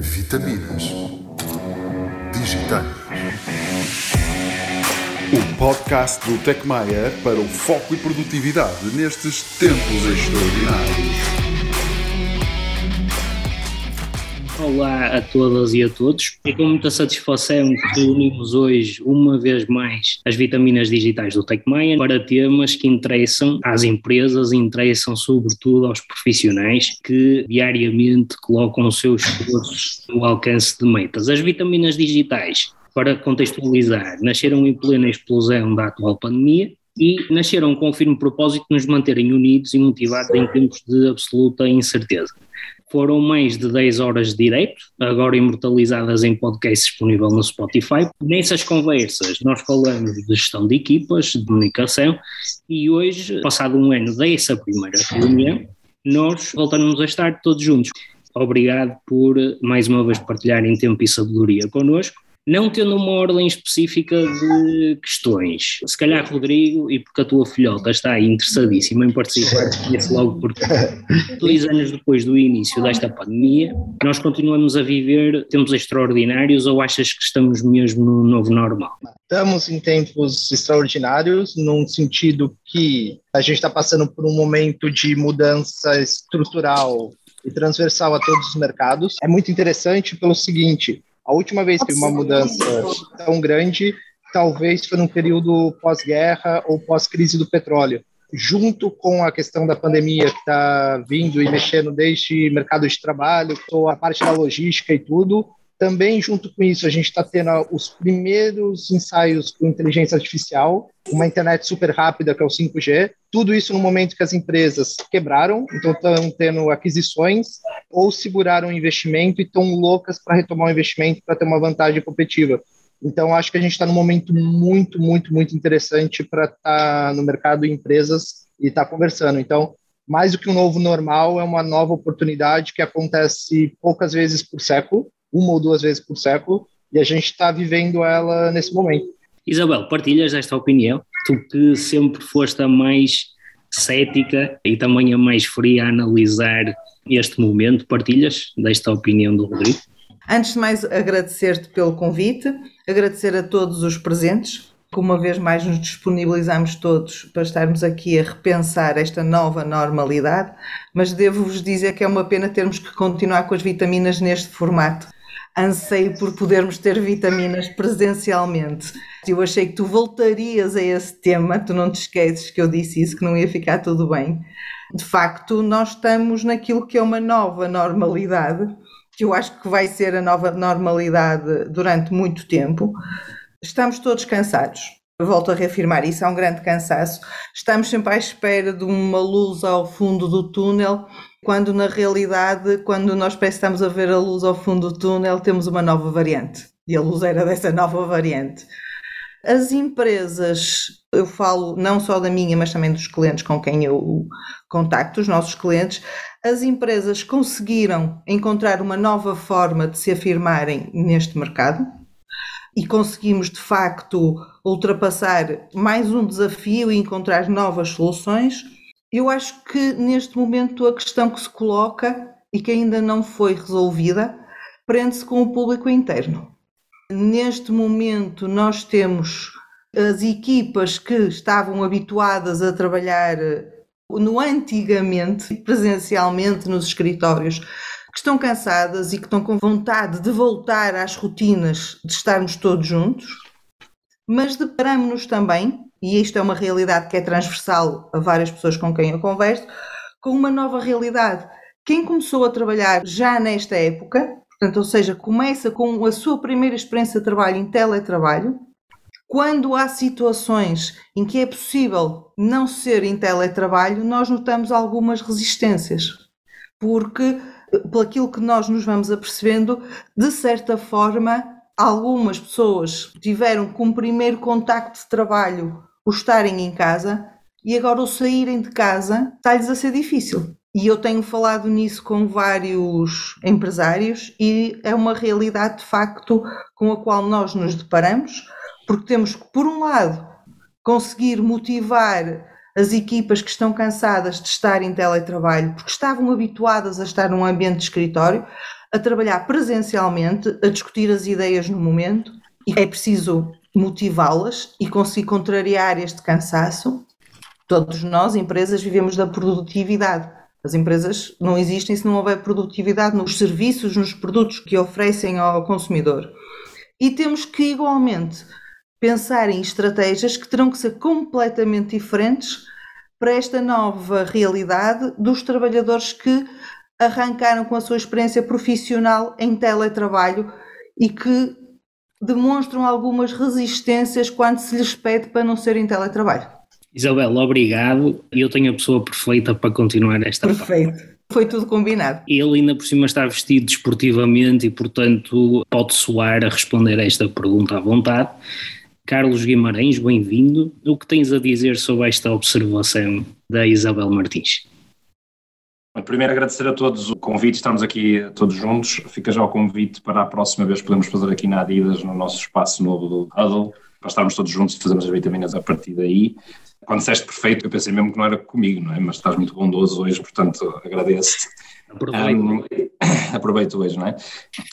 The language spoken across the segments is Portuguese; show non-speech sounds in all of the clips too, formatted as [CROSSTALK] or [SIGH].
Vitaminas Digitais. O podcast do Tecmaia para o foco e produtividade nestes tempos extraordinários. Olá a todas e a todos. É com muita satisfação que reunimos hoje, uma vez mais, as vitaminas digitais do TechMaia para temas que interessam às empresas interessam sobretudo aos profissionais que diariamente colocam os seus esforços no alcance de metas. As vitaminas digitais, para contextualizar, nasceram em plena explosão da atual pandemia e nasceram com o firme propósito de nos manterem unidos e motivados em tempos de absoluta incerteza. Foram mais de 10 horas de direito, agora imortalizadas em podcast disponível no Spotify. Nessas conversas nós falamos de gestão de equipas, de comunicação e hoje, passado um ano dessa primeira reunião, nós voltamos a estar todos juntos. Obrigado por mais uma vez partilharem tempo e sabedoria connosco não tendo uma ordem específica de questões. Se calhar, Rodrigo, e porque a tua filhota está aí interessadíssima em participar, conhece logo porque dois anos depois do início desta pandemia, nós continuamos a viver tempos extraordinários ou achas que estamos mesmo no novo normal? Estamos em tempos extraordinários, num sentido que a gente está passando por um momento de mudança estrutural e transversal a todos os mercados. É muito interessante pelo seguinte: a última vez que uma mudança tão grande, talvez foi num período pós-guerra ou pós-crise do petróleo. Junto com a questão da pandemia que está vindo e mexendo desde mercado de trabalho, a parte da logística e tudo, também, junto com isso, a gente está tendo os primeiros ensaios com inteligência artificial, uma internet super rápida, que é o 5G. Tudo isso no momento que as empresas quebraram, então estão tendo aquisições ou seguraram o investimento e estão loucas para retomar o investimento para ter uma vantagem competitiva. Então, acho que a gente está num momento muito, muito, muito interessante para estar tá no mercado de empresas e estar tá conversando. Então, mais do que um novo normal, é uma nova oportunidade que acontece poucas vezes por século uma ou duas vezes por século, e a gente está vivendo ela nesse momento. Isabel, partilhas esta opinião? Tu que sempre foste a mais cética e também a mais fria a analisar este momento, partilhas desta opinião do Rodrigo? Antes de mais, agradecer-te pelo convite, agradecer a todos os presentes, que uma vez mais nos disponibilizamos todos para estarmos aqui a repensar esta nova normalidade, mas devo-vos dizer que é uma pena termos que continuar com as vitaminas neste formato anseio por podermos ter vitaminas presencialmente. Eu achei que tu voltarias a esse tema, tu não te esqueces que eu disse isso, que não ia ficar tudo bem. De facto, nós estamos naquilo que é uma nova normalidade, que eu acho que vai ser a nova normalidade durante muito tempo. Estamos todos cansados. volto a reafirmar isso, é um grande cansaço. Estamos sempre à espera de uma luz ao fundo do túnel quando na realidade, quando nós estamos a ver a luz ao fundo do túnel, temos uma nova variante. E a luz era dessa nova variante. As empresas, eu falo não só da minha, mas também dos clientes com quem eu contacto, os nossos clientes, as empresas conseguiram encontrar uma nova forma de se afirmarem neste mercado e conseguimos de facto ultrapassar mais um desafio e encontrar novas soluções eu acho que neste momento a questão que se coloca e que ainda não foi resolvida prende-se com o público interno. Neste momento nós temos as equipas que estavam habituadas a trabalhar no antigamente, presencialmente nos escritórios, que estão cansadas e que estão com vontade de voltar às rotinas de estarmos todos juntos, mas deparamos-nos também e isto é uma realidade que é transversal a várias pessoas com quem eu converso, com uma nova realidade. Quem começou a trabalhar já nesta época, portanto, ou seja, começa com a sua primeira experiência de trabalho em teletrabalho, quando há situações em que é possível não ser em teletrabalho, nós notamos algumas resistências, porque, pelo aquilo que nós nos vamos apercebendo, de certa forma, algumas pessoas tiveram como primeiro contacto de trabalho o estarem em casa e agora o saírem de casa está-lhes a ser difícil. E eu tenho falado nisso com vários empresários e é uma realidade de facto com a qual nós nos deparamos, porque temos que, por um lado, conseguir motivar as equipas que estão cansadas de estar em teletrabalho, porque estavam habituadas a estar num ambiente de escritório, a trabalhar presencialmente, a discutir as ideias no momento e é preciso motivá-las e conseguir contrariar este cansaço. Todos nós, empresas, vivemos da produtividade. As empresas não existem se não houver produtividade nos serviços, nos produtos que oferecem ao consumidor. E temos que, igualmente, pensar em estratégias que terão que ser completamente diferentes para esta nova realidade dos trabalhadores que arrancaram com a sua experiência profissional em teletrabalho e que demonstram algumas resistências quando se lhes pede para não ser em teletrabalho. Isabel, obrigado. Eu tenho a pessoa perfeita para continuar esta Perfeito. Parte. Foi tudo combinado. Ele ainda por cima está vestido desportivamente e, portanto, pode soar a responder a esta pergunta à vontade. Carlos Guimarães, bem-vindo. O que tens a dizer sobre esta observação da Isabel Martins? Primeiro agradecer a todos o convite, estamos aqui todos juntos. Fica já o convite para a próxima vez podemos fazer aqui na Adidas, no nosso espaço novo do Huddle, para estarmos todos juntos e fazermos as vitaminas a partir daí. Quando disseste perfeito, eu pensei mesmo que não era comigo, não é? Mas estás muito bondoso hoje, portanto agradeço-te. Aproveito. [COUGHS] Aproveito hoje, não é?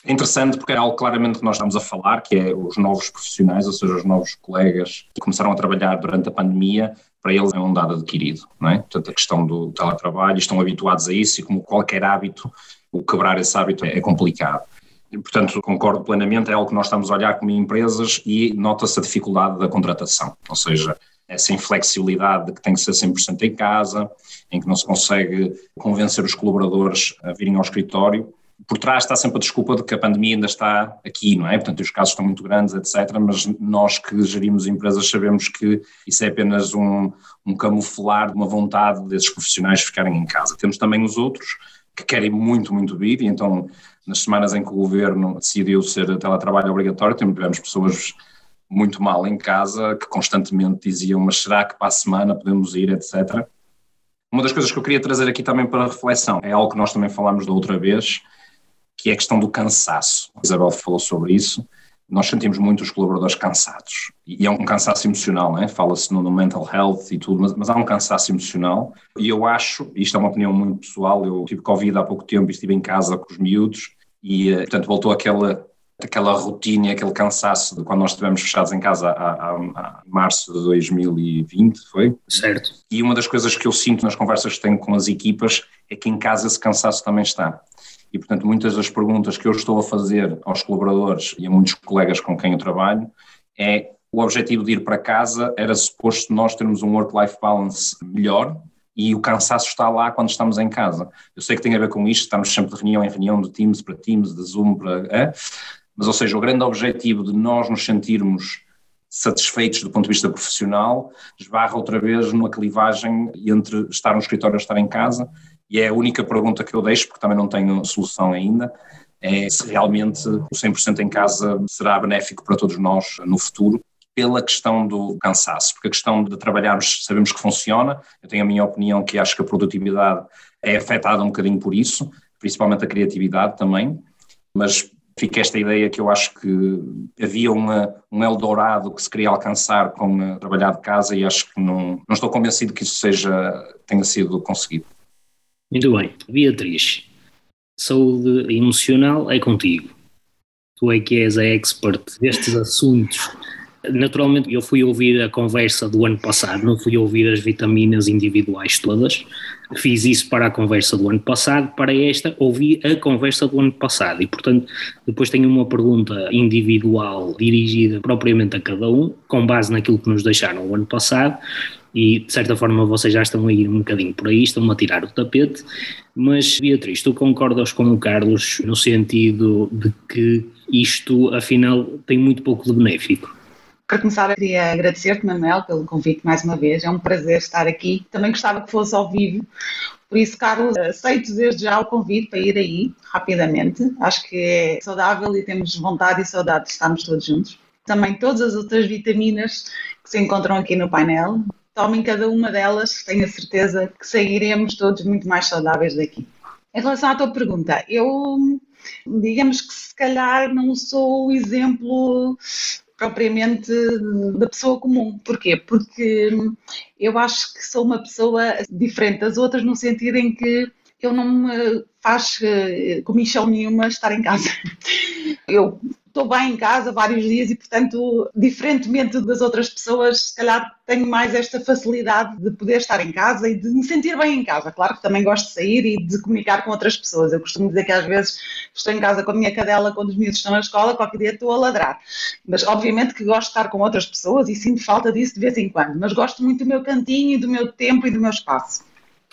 É interessante porque é algo claramente que nós estamos a falar, que é os novos profissionais, ou seja, os novos colegas que começaram a trabalhar durante a pandemia, para eles é um dado adquirido, não é? Portanto, a questão do teletrabalho, estão habituados a isso e como qualquer hábito, o quebrar esse hábito é complicado. E, portanto, concordo plenamente, é algo que nós estamos a olhar como empresas e nota-se a dificuldade da contratação, ou seja, essa inflexibilidade de que tem que ser 100% em casa, em que não se consegue convencer os colaboradores a virem ao escritório. Por trás está sempre a desculpa de que a pandemia ainda está aqui, não é? Portanto, os casos estão muito grandes, etc. Mas nós que gerimos empresas sabemos que isso é apenas um, um camuflar de uma vontade desses profissionais ficarem em casa. Temos também os outros que querem muito, muito vir, e então, nas semanas em que o governo decidiu ser teletrabalho obrigatório, tivemos pessoas muito mal em casa, que constantemente diziam, mas será que para a semana podemos ir, etc. Uma das coisas que eu queria trazer aqui também para reflexão é algo que nós também falámos da outra vez, que é a questão do cansaço. A Isabel falou sobre isso. Nós sentimos muito os colaboradores cansados. E é um cansaço emocional, né? fala-se no, no, mental health e tudo, mas, mas, há um cansaço emocional. E eu acho, isto é uma opinião muito pessoal, eu tive Covid há pouco tempo e estive em casa com os miúdos, e eh, portanto voltou aquela aquela rotina, aquele cansaço de quando nós estivemos fechados em casa a, março de 2020, foi? Certo. E uma das coisas que eu sinto nas conversas que tenho com as equipas é que em casa esse cansaço também está. E, portanto, muitas das perguntas que eu estou a fazer aos colaboradores e a muitos colegas com quem eu trabalho é o objetivo de ir para casa era suposto nós termos um work-life balance melhor, e o cansaço está lá quando estamos em casa. Eu sei que tem a ver com isto, estamos sempre de reunião em reunião, de Teams para Teams, de Zoom para. É? Mas, ou seja, o grande objetivo de nós nos sentirmos satisfeitos do ponto de vista profissional esbarra outra vez numa clivagem entre estar no escritório e estar em casa. E é a única pergunta que eu deixo, porque também não tenho solução ainda, é se realmente o 100% em casa será benéfico para todos nós no futuro pela questão do cansaço, porque a questão de trabalharmos sabemos que funciona, eu tenho a minha opinião que acho que a produtividade é afetada um bocadinho por isso, principalmente a criatividade também, mas fica esta ideia que eu acho que havia uma, um Eldorado que se queria alcançar com a trabalhar de casa e acho que não, não estou convencido que isso seja, tenha sido conseguido. Muito bem. Beatriz, saúde emocional é contigo. Tu é que és a expert destes assuntos Naturalmente, eu fui ouvir a conversa do ano passado, não fui ouvir as vitaminas individuais todas. Fiz isso para a conversa do ano passado, para esta, ouvi a conversa do ano passado. E, portanto, depois tenho uma pergunta individual dirigida propriamente a cada um, com base naquilo que nos deixaram o ano passado. E, de certa forma, vocês já estão a ir um bocadinho por aí, estão a tirar o tapete. Mas, Beatriz, tu concordas com o Carlos no sentido de que isto, afinal, tem muito pouco de benéfico? Para começar, queria agradecer-te, Manuel, pelo convite mais uma vez. É um prazer estar aqui. Também gostava que fosse ao vivo. Por isso, Carlos, aceito desde já o convite para ir aí rapidamente. Acho que é saudável e temos vontade e saudade de estarmos todos juntos. Também todas as outras vitaminas que se encontram aqui no painel. Tomem cada uma delas, tenho a certeza que sairemos todos muito mais saudáveis daqui. Em relação à tua pergunta, eu digamos que se calhar não sou o exemplo propriamente da pessoa comum. Porquê? Porque eu acho que sou uma pessoa diferente das outras no sentido em que eu não me faz uh, comichão nenhuma estar em casa. [LAUGHS] Eu estou bem em casa vários dias e, portanto, diferentemente das outras pessoas, se calhar tenho mais esta facilidade de poder estar em casa e de me sentir bem em casa. Claro que também gosto de sair e de comunicar com outras pessoas. Eu costumo dizer que às vezes estou em casa com a minha cadela quando os miúdos estão na escola, qualquer dia estou a ladrar. Mas obviamente que gosto de estar com outras pessoas e sinto falta disso de vez em quando. Mas gosto muito do meu cantinho e do meu tempo e do meu espaço.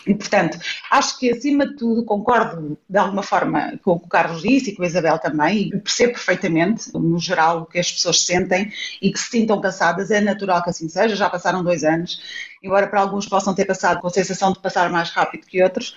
E, portanto, acho que, acima de tudo, concordo de alguma forma com o Carlos disse e com a Isabel também, e percebo perfeitamente, no geral, o que as pessoas sentem e que se sintam cansadas. É natural que assim seja, já passaram dois anos, embora para alguns possam ter passado com a sensação de passar mais rápido que outros,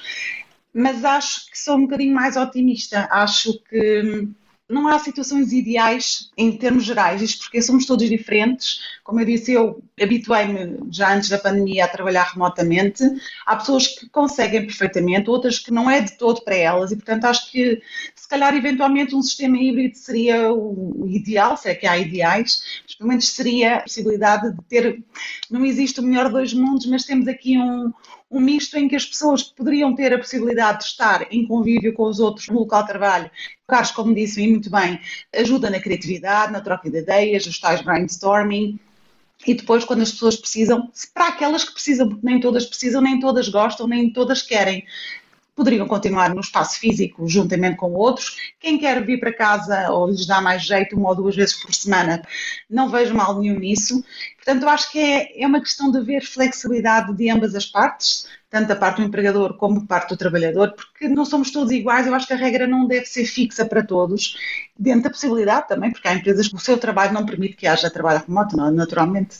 mas acho que sou um bocadinho mais otimista. Acho que não há situações ideais em termos gerais, isto porque somos todos diferentes. Como eu disse, eu habituei-me já antes da pandemia a trabalhar remotamente. Há pessoas que conseguem perfeitamente, outras que não é de todo para elas, e portanto acho que se calhar eventualmente um sistema híbrido seria o ideal, se é que há ideais, mas pelo menos seria a possibilidade de ter. Não existe o melhor dois mundos, mas temos aqui um, um misto em que as pessoas poderiam ter a possibilidade de estar em convívio com os outros no local de trabalho. O Carlos, como disse e muito bem, ajuda na criatividade, na troca de ideias, os tais brainstorming. E depois, quando as pessoas precisam, para aquelas que precisam, porque nem todas precisam, nem todas gostam, nem todas querem, poderiam continuar no espaço físico juntamente com outros. Quem quer vir para casa ou lhes dá mais jeito uma ou duas vezes por semana, não vejo mal nenhum nisso. Portanto, eu acho que é, é uma questão de haver flexibilidade de ambas as partes, tanto da parte do empregador como da parte do trabalhador, porque não somos todos iguais. Eu acho que a regra não deve ser fixa para todos, dentro da possibilidade também, porque há empresas que o seu trabalho não permite que haja trabalho remoto, naturalmente.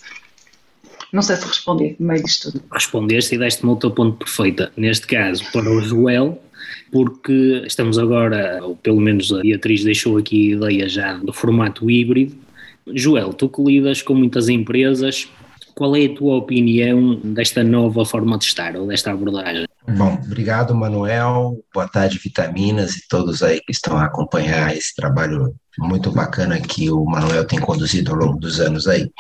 Não sei se respondi no meio disto tudo. Respondeste e deste-me outro ponto perfeita. Neste caso, para o Joel, porque estamos agora, ou pelo menos a Beatriz deixou aqui a ideia já do formato híbrido. Joel, tu que lidas com muitas empresas, qual é a tua opinião desta nova forma de estar ou desta abordagem? Bom, obrigado, Manuel. Boa tarde, Vitaminas e todos aí que estão a acompanhar esse trabalho muito bacana que o Manuel tem conduzido ao longo dos anos aí.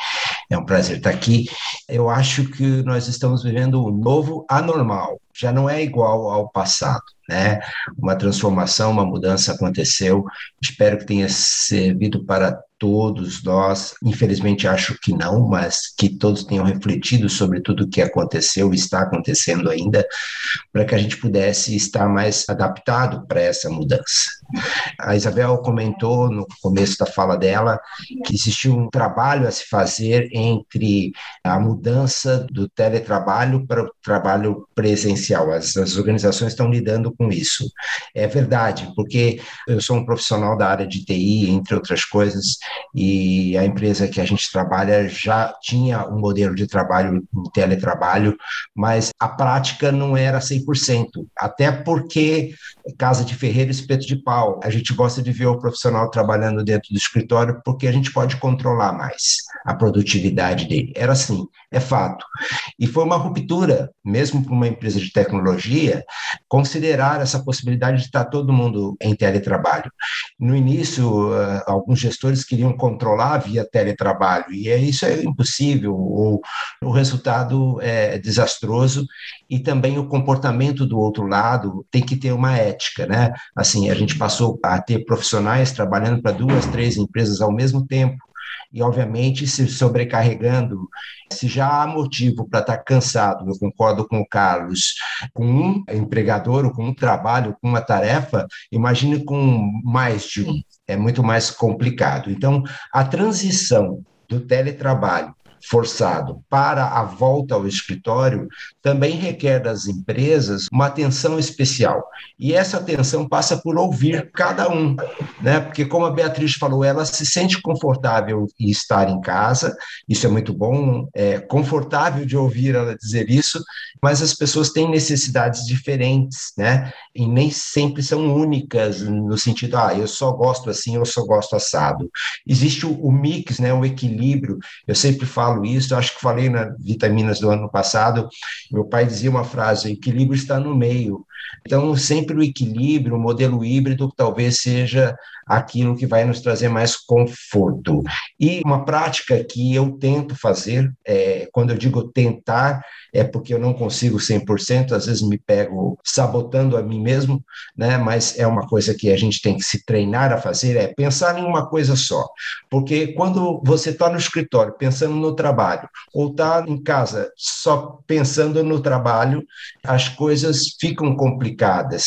É um prazer estar aqui. Eu acho que nós estamos vivendo um novo anormal, já não é igual ao passado, né? Uma transformação, uma mudança aconteceu. Espero que tenha servido para todos nós. Infelizmente acho que não, mas que todos tenham refletido sobre tudo o que aconteceu está acontecendo ainda, para que a gente pudesse estar mais adaptado para essa mudança. A Isabel comentou no começo da fala dela que existe um trabalho a se fazer entre a mudança do teletrabalho para o trabalho presencial. As, as organizações estão lidando com isso. É verdade, porque eu sou um profissional da área de TI, entre outras coisas, e a empresa que a gente trabalha já tinha um modelo de trabalho em teletrabalho, mas a prática não era 100%, até porque casa de ferreiro, espeto de pau. A gente gosta de ver o profissional trabalhando dentro do escritório porque a gente pode controlar mais a produtividade dele. Era assim, é fato. E foi uma ruptura, mesmo para uma empresa de tecnologia, considerar essa possibilidade de estar todo mundo em teletrabalho. No início, eh, alguns gestores queriam controlar via teletrabalho, e isso é impossível, o, o resultado é desastroso, e também o comportamento do outro lado tem que ter uma ética, né? Assim, a gente passou a ter profissionais trabalhando para duas, três empresas ao mesmo tempo, e, obviamente, se sobrecarregando. Se já há motivo para estar cansado, eu concordo com o Carlos, com um empregador ou com um trabalho, com uma tarefa, imagine com mais de um. É muito mais complicado. Então, a transição do teletrabalho forçado para a volta ao escritório também requer das empresas uma atenção especial. E essa atenção passa por ouvir cada um, né? Porque como a Beatriz falou, ela se sente confortável em estar em casa, isso é muito bom, é confortável de ouvir ela dizer isso, mas as pessoas têm necessidades diferentes, né? E nem sempre são únicas no sentido, ah, eu só gosto assim, eu só gosto assado. Existe o, o mix, né, o equilíbrio. Eu sempre falo falo isso, acho que falei na Vitaminas do ano passado, meu pai dizia uma frase, equilíbrio está no meio, Então, sempre o equilíbrio, o modelo híbrido, talvez seja aquilo que vai nos trazer mais conforto. E uma prática que eu tento fazer, é, quando eu digo tentar, é porque eu não consigo 100%, às vezes me pego sabotando a mim mesmo, né? mas é uma coisa que a gente tem que se treinar a fazer, é pensar em uma coisa só. Porque quando você está no escritório pensando no trabalho, ou está em casa só pensando no trabalho, as coisas ficam complicadas.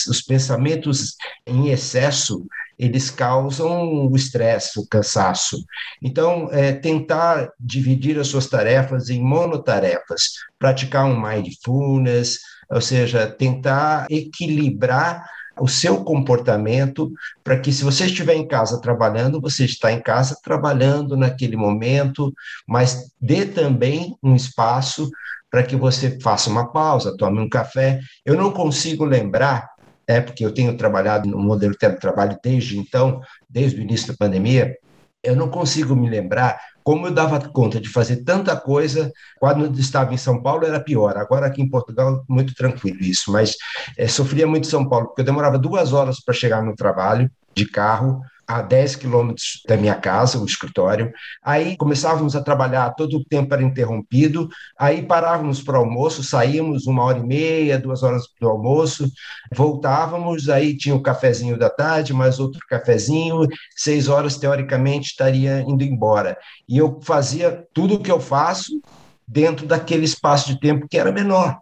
Os pensamentos em excesso eles causam o estresse, o cansaço. Então, é, tentar dividir as suas tarefas em monotarefas, praticar um mindfulness, ou seja, tentar equilibrar o seu comportamento para que, se você estiver em casa trabalhando, você está em casa trabalhando naquele momento, mas dê também um espaço para que você faça uma pausa, tome um café. Eu não consigo lembrar é porque eu tenho trabalhado no modelo de teletrabalho desde então, desde o início da pandemia, eu não consigo me lembrar como eu dava conta de fazer tanta coisa quando estava em São Paulo era pior. Agora aqui em Portugal muito tranquilo isso, mas é, sofria muito em São Paulo porque eu demorava duas horas para chegar no trabalho de carro a 10 quilômetros da minha casa, o escritório. Aí começávamos a trabalhar, todo o tempo era interrompido. Aí parávamos para o almoço, saíamos uma hora e meia, duas horas para o almoço, voltávamos. Aí tinha o cafezinho da tarde, mais outro cafezinho. Seis horas, teoricamente, estaria indo embora. E eu fazia tudo o que eu faço dentro daquele espaço de tempo que era menor.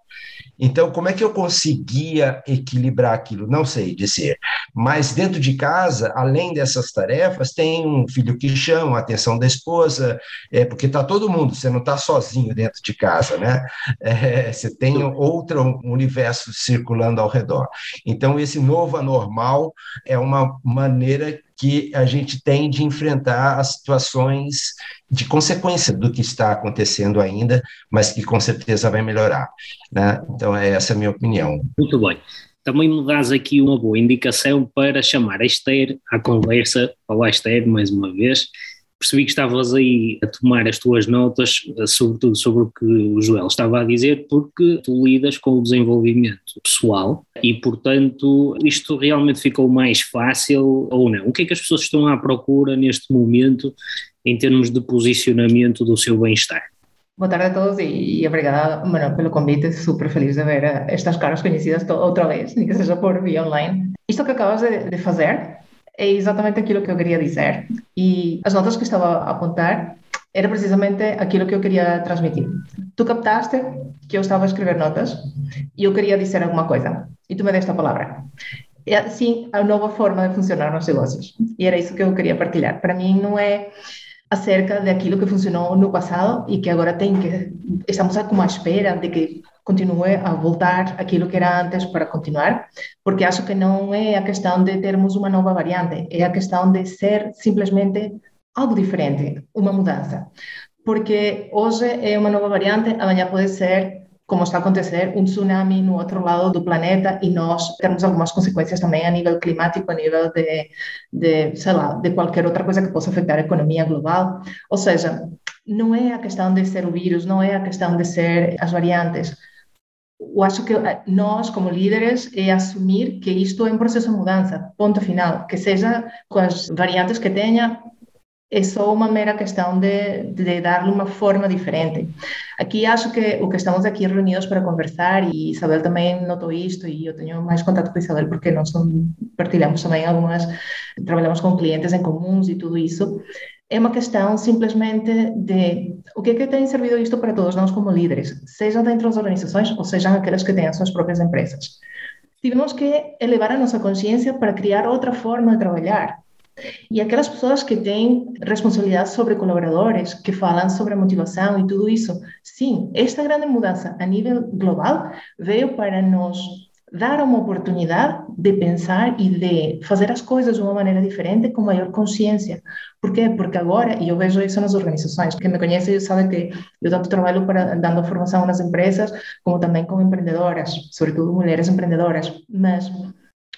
Então, como é que eu conseguia equilibrar aquilo? Não sei dizer. Mas dentro de casa, além dessas tarefas, tem um filho que chama a atenção da esposa, é, porque está todo mundo, você não está sozinho dentro de casa, né? É, você tem outro universo circulando ao redor. Então, esse novo anormal é uma maneira que a gente tem de enfrentar as situações de consequência do que está acontecendo ainda, mas que com certeza vai melhorar. Né? Então, é essa a minha opinião. Muito bem. Também me dás aqui uma boa indicação para chamar a Esther à conversa. Olá, Esther, mais uma vez percebi que estavas aí a tomar as tuas notas, sobretudo sobre o que o Joel estava a dizer, porque tu lidas com o desenvolvimento pessoal e, portanto, isto realmente ficou mais fácil ou não? O que é que as pessoas estão à procura neste momento em termos de posicionamento do seu bem-estar? Boa tarde a todos e, obrigada, Manuel, pelo convite. Super feliz de ver estas caras conhecidas outra vez, [LAUGHS] nem que seja por via online. Isto que acabas de, de fazer é exatamente aquilo que eu queria dizer. E as notas que estava a apontar era precisamente aquilo que eu queria transmitir. Tu captaste que eu estava a escrever notas e eu queria dizer alguma coisa. E tu me deste a palavra. É assim a nova forma de funcionar nos negócios. E era isso que eu queria partilhar. Para mim não é acerca daquilo que funcionou no passado e que agora tem que estamos como à espera de que continue a voltar aquilo que era antes para continuar, porque acho que não é a questão de termos uma nova variante, é a questão de ser simplesmente algo diferente, uma mudança. Porque hoje é uma nova variante, amanhã pode ser como está a acontecer um tsunami no outro lado do planeta e nós temos algumas consequências também a nível climático, a nível de, de sei lá, de qualquer outra coisa que possa afetar a economia global. Ou seja, não é a questão de ser o vírus, não é a questão de ser as variantes, eu acho que eh, nós, como líderes, é assumir que isto é um processo de mudança, ponto final. Que seja com as variantes que tenha, é só uma mera questão de, de dar-lhe uma forma diferente. Aqui acho que o que estamos aqui reunidos para conversar, e Isabel também notou isto, e eu tenho mais contato com Isabel porque nós partilhamos também algumas, trabalhamos com clientes em comuns e tudo isso, é uma questão simplesmente de o que é que tem servido isto para todos nós como líderes, seja dentro das organizações ou sejam aquelas que têm as suas próprias empresas. Tivemos que elevar a nossa consciência para criar outra forma de trabalhar. E aquelas pessoas que têm responsabilidade sobre colaboradores, que falam sobre a motivação e tudo isso, sim, esta grande mudança a nível global veio para nos dar uma oportunidade de pensar e de fazer as coisas de uma maneira diferente, com maior consciência. Por quê? Porque agora, e eu vejo isso nas organizações, quem me conhece sabe que eu tanto trabalho para, dando formação nas empresas, como também com empreendedoras, sobretudo mulheres empreendedoras, mas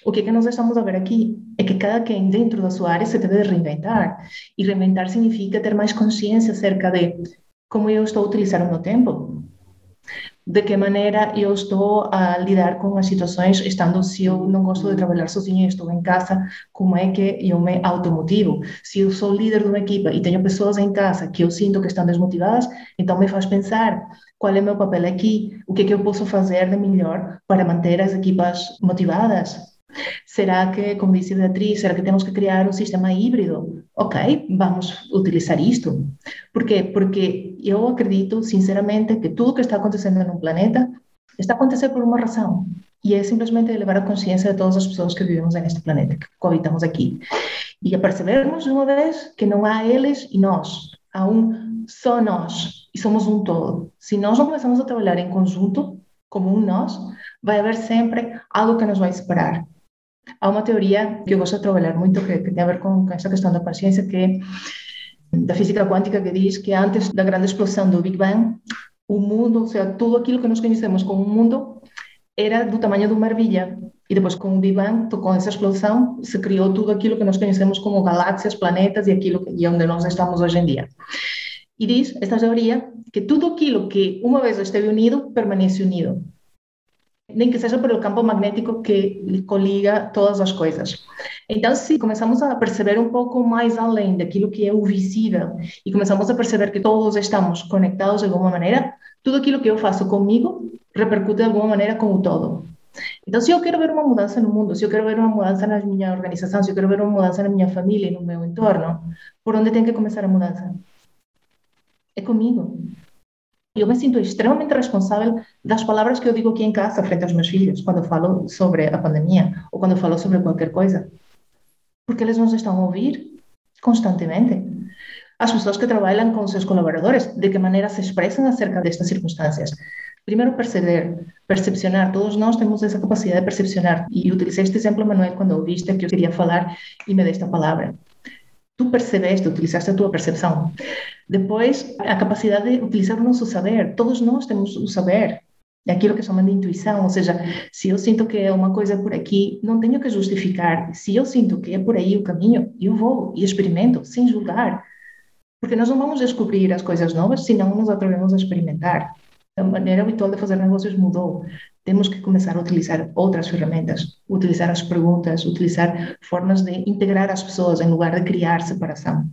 o que, é que nós estamos a ver aqui é que cada quem dentro da sua área se deve reinventar. E reinventar significa ter mais consciência acerca de como eu estou utilizando o meu tempo, de que maneira eu estou a lidar com as situações, estando se eu não gosto de trabalhar sozinha estou em casa, como é que eu me automotivo? Se eu sou líder de uma equipa e tenho pessoas em casa que eu sinto que estão desmotivadas, então me faz pensar qual é o meu papel aqui, o que é que eu posso fazer de melhor para manter as equipas motivadas, Será que, como disse Beatriz, será que temos que criar um sistema híbrido? Ok, vamos utilizar isto. Por quê? Porque eu acredito, sinceramente, que tudo que está acontecendo no planeta está acontecendo por uma razão. E é simplesmente elevar a consciência de todas as pessoas que vivemos neste planeta, que coabitamos aqui. E a percebermos de uma vez que não há eles e nós, há um só nós, e somos um todo. Se nós não começamos a trabalhar em conjunto, como um nós, vai haver sempre algo que nos vai separar. Há uma teoria que eu gosto de trabalhar muito que, que tem a ver com, esta questão da paciência, que é da física quântica, que diz que antes da grande explosão do Big Bang, o mundo, ou seja, tudo aquilo que nós conhecemos como mundo, era do tamanho de uma ervilha. E depois, com o Big Bang, com essa explosão, se criou tudo aquilo que nós conhecemos como galáxias, planetas e aquilo e onde nós estamos hoje em dia. E diz esta teoria que tudo aquilo que uma vez esteve unido permanece unido nem que seja por o campo magnético que coliga todas as coisas. Então, se começamos a perceber um pouco mais além daquilo que é o visível e começamos a perceber que todos estamos conectados de alguma maneira, tudo aquilo que eu faço comigo repercute de alguma maneira com o todo. Então, se eu quero ver uma mudança no mundo, se eu quero ver uma mudança na minha organização, se eu quero ver uma mudança na minha família e no meu entorno, por onde tem que começar a mudança? É comigo. Eu me sinto extremamente responsável das palavras que eu digo aqui em casa frente aos meus filhos, quando falo sobre a pandemia ou quando falo sobre qualquer coisa. Porque eles nos estão a ouvir constantemente. As pessoas que trabalham com seus colaboradores, de que maneira se expressam acerca destas circunstâncias. Primeiro, perceber, percepcionar. Todos nós temos essa capacidade de percepcionar. E utilizei este exemplo, Manuel, quando ouviste que eu queria falar e me deste a palavra. Tu percebeste, utilizaste a tua percepção. Depois, a capacidade de utilizar o nosso saber. Todos nós temos o saber. É aquilo que chamam de intuição, ou seja, se eu sinto que é uma coisa por aqui, não tenho que justificar. Se eu sinto que é por aí o caminho, eu vou e experimento, sem julgar. Porque nós não vamos descobrir as coisas novas se não nos atrevemos a experimentar. A maneira habitual de fazer negócios mudou. Temos que começar a utilizar outras ferramentas, utilizar as perguntas, utilizar formas de integrar as pessoas em lugar de criar separação.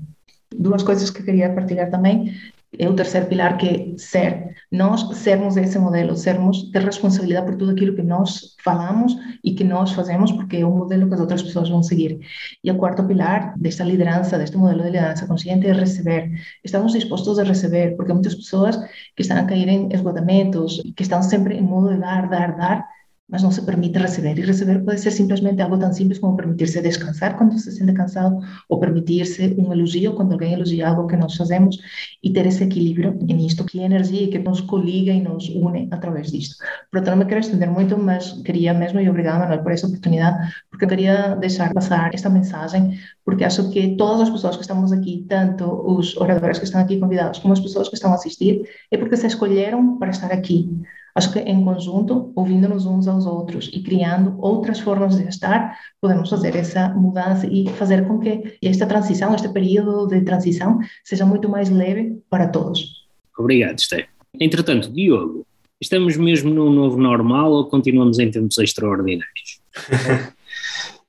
Duas coisas que queria partilhar também é o terceiro pilar que é ser. Nós sermos esse modelo, sermos ter responsabilidade por tudo aquilo que nós falamos e que nós fazemos, porque é o modelo que as outras pessoas vão seguir. E o quarto pilar desta liderança, deste modelo de liderança consciente é receber. Estamos dispostos a receber, porque muitas pessoas que estão a cair em esgotamentos, que estão sempre em modo de dar, dar, dar, mas não se permite receber. E receber pode ser simplesmente algo tão simples como permitir-se descansar quando se sente cansado, ou permitir-se um elogio quando alguém elogia algo que nós fazemos, e ter esse equilíbrio nisto, que é energia que nos coliga e nos une através disto. Portanto, não me quero estender muito, mas queria mesmo, e obrigada, Manuel, por essa oportunidade, porque queria deixar passar esta mensagem, porque acho que todas as pessoas que estamos aqui, tanto os oradores que estão aqui convidados, como as pessoas que estão a assistir, é porque se escolheram para estar aqui. Acho que em conjunto, ouvindo-nos uns aos outros e criando outras formas de estar, podemos fazer essa mudança e fazer com que esta transição, este período de transição, seja muito mais leve para todos. Obrigado, Esther. Entretanto, Diogo, estamos mesmo no novo normal ou continuamos em tempos extraordinários? [LAUGHS]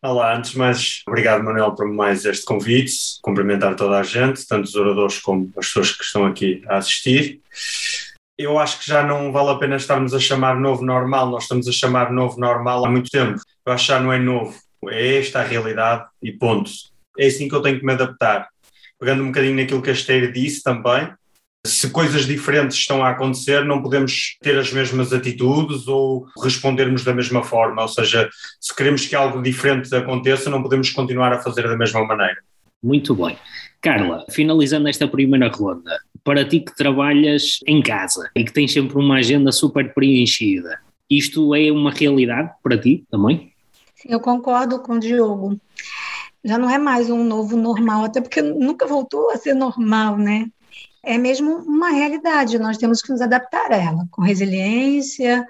Olá, antes de mais, obrigado Manuel por mais este convite, cumprimentar toda a gente, tanto os oradores como as pessoas que estão aqui a assistir eu acho que já não vale a pena estarmos a chamar novo normal, nós estamos a chamar novo normal há muito tempo. Eu acho que já não é novo, é esta a realidade e ponto. É assim que eu tenho que me adaptar. Pegando um bocadinho naquilo que a Esther disse também, se coisas diferentes estão a acontecer, não podemos ter as mesmas atitudes ou respondermos da mesma forma. Ou seja, se queremos que algo diferente aconteça, não podemos continuar a fazer da mesma maneira. Muito bem. Carla, finalizando esta primeira ronda, para ti que trabalhas em casa e que tens sempre uma agenda super preenchida, isto é uma realidade para ti também? Sim, eu concordo com o Diogo. Já não é mais um novo normal, até porque nunca voltou a ser normal, né? É mesmo uma realidade, nós temos que nos adaptar a ela, com resiliência,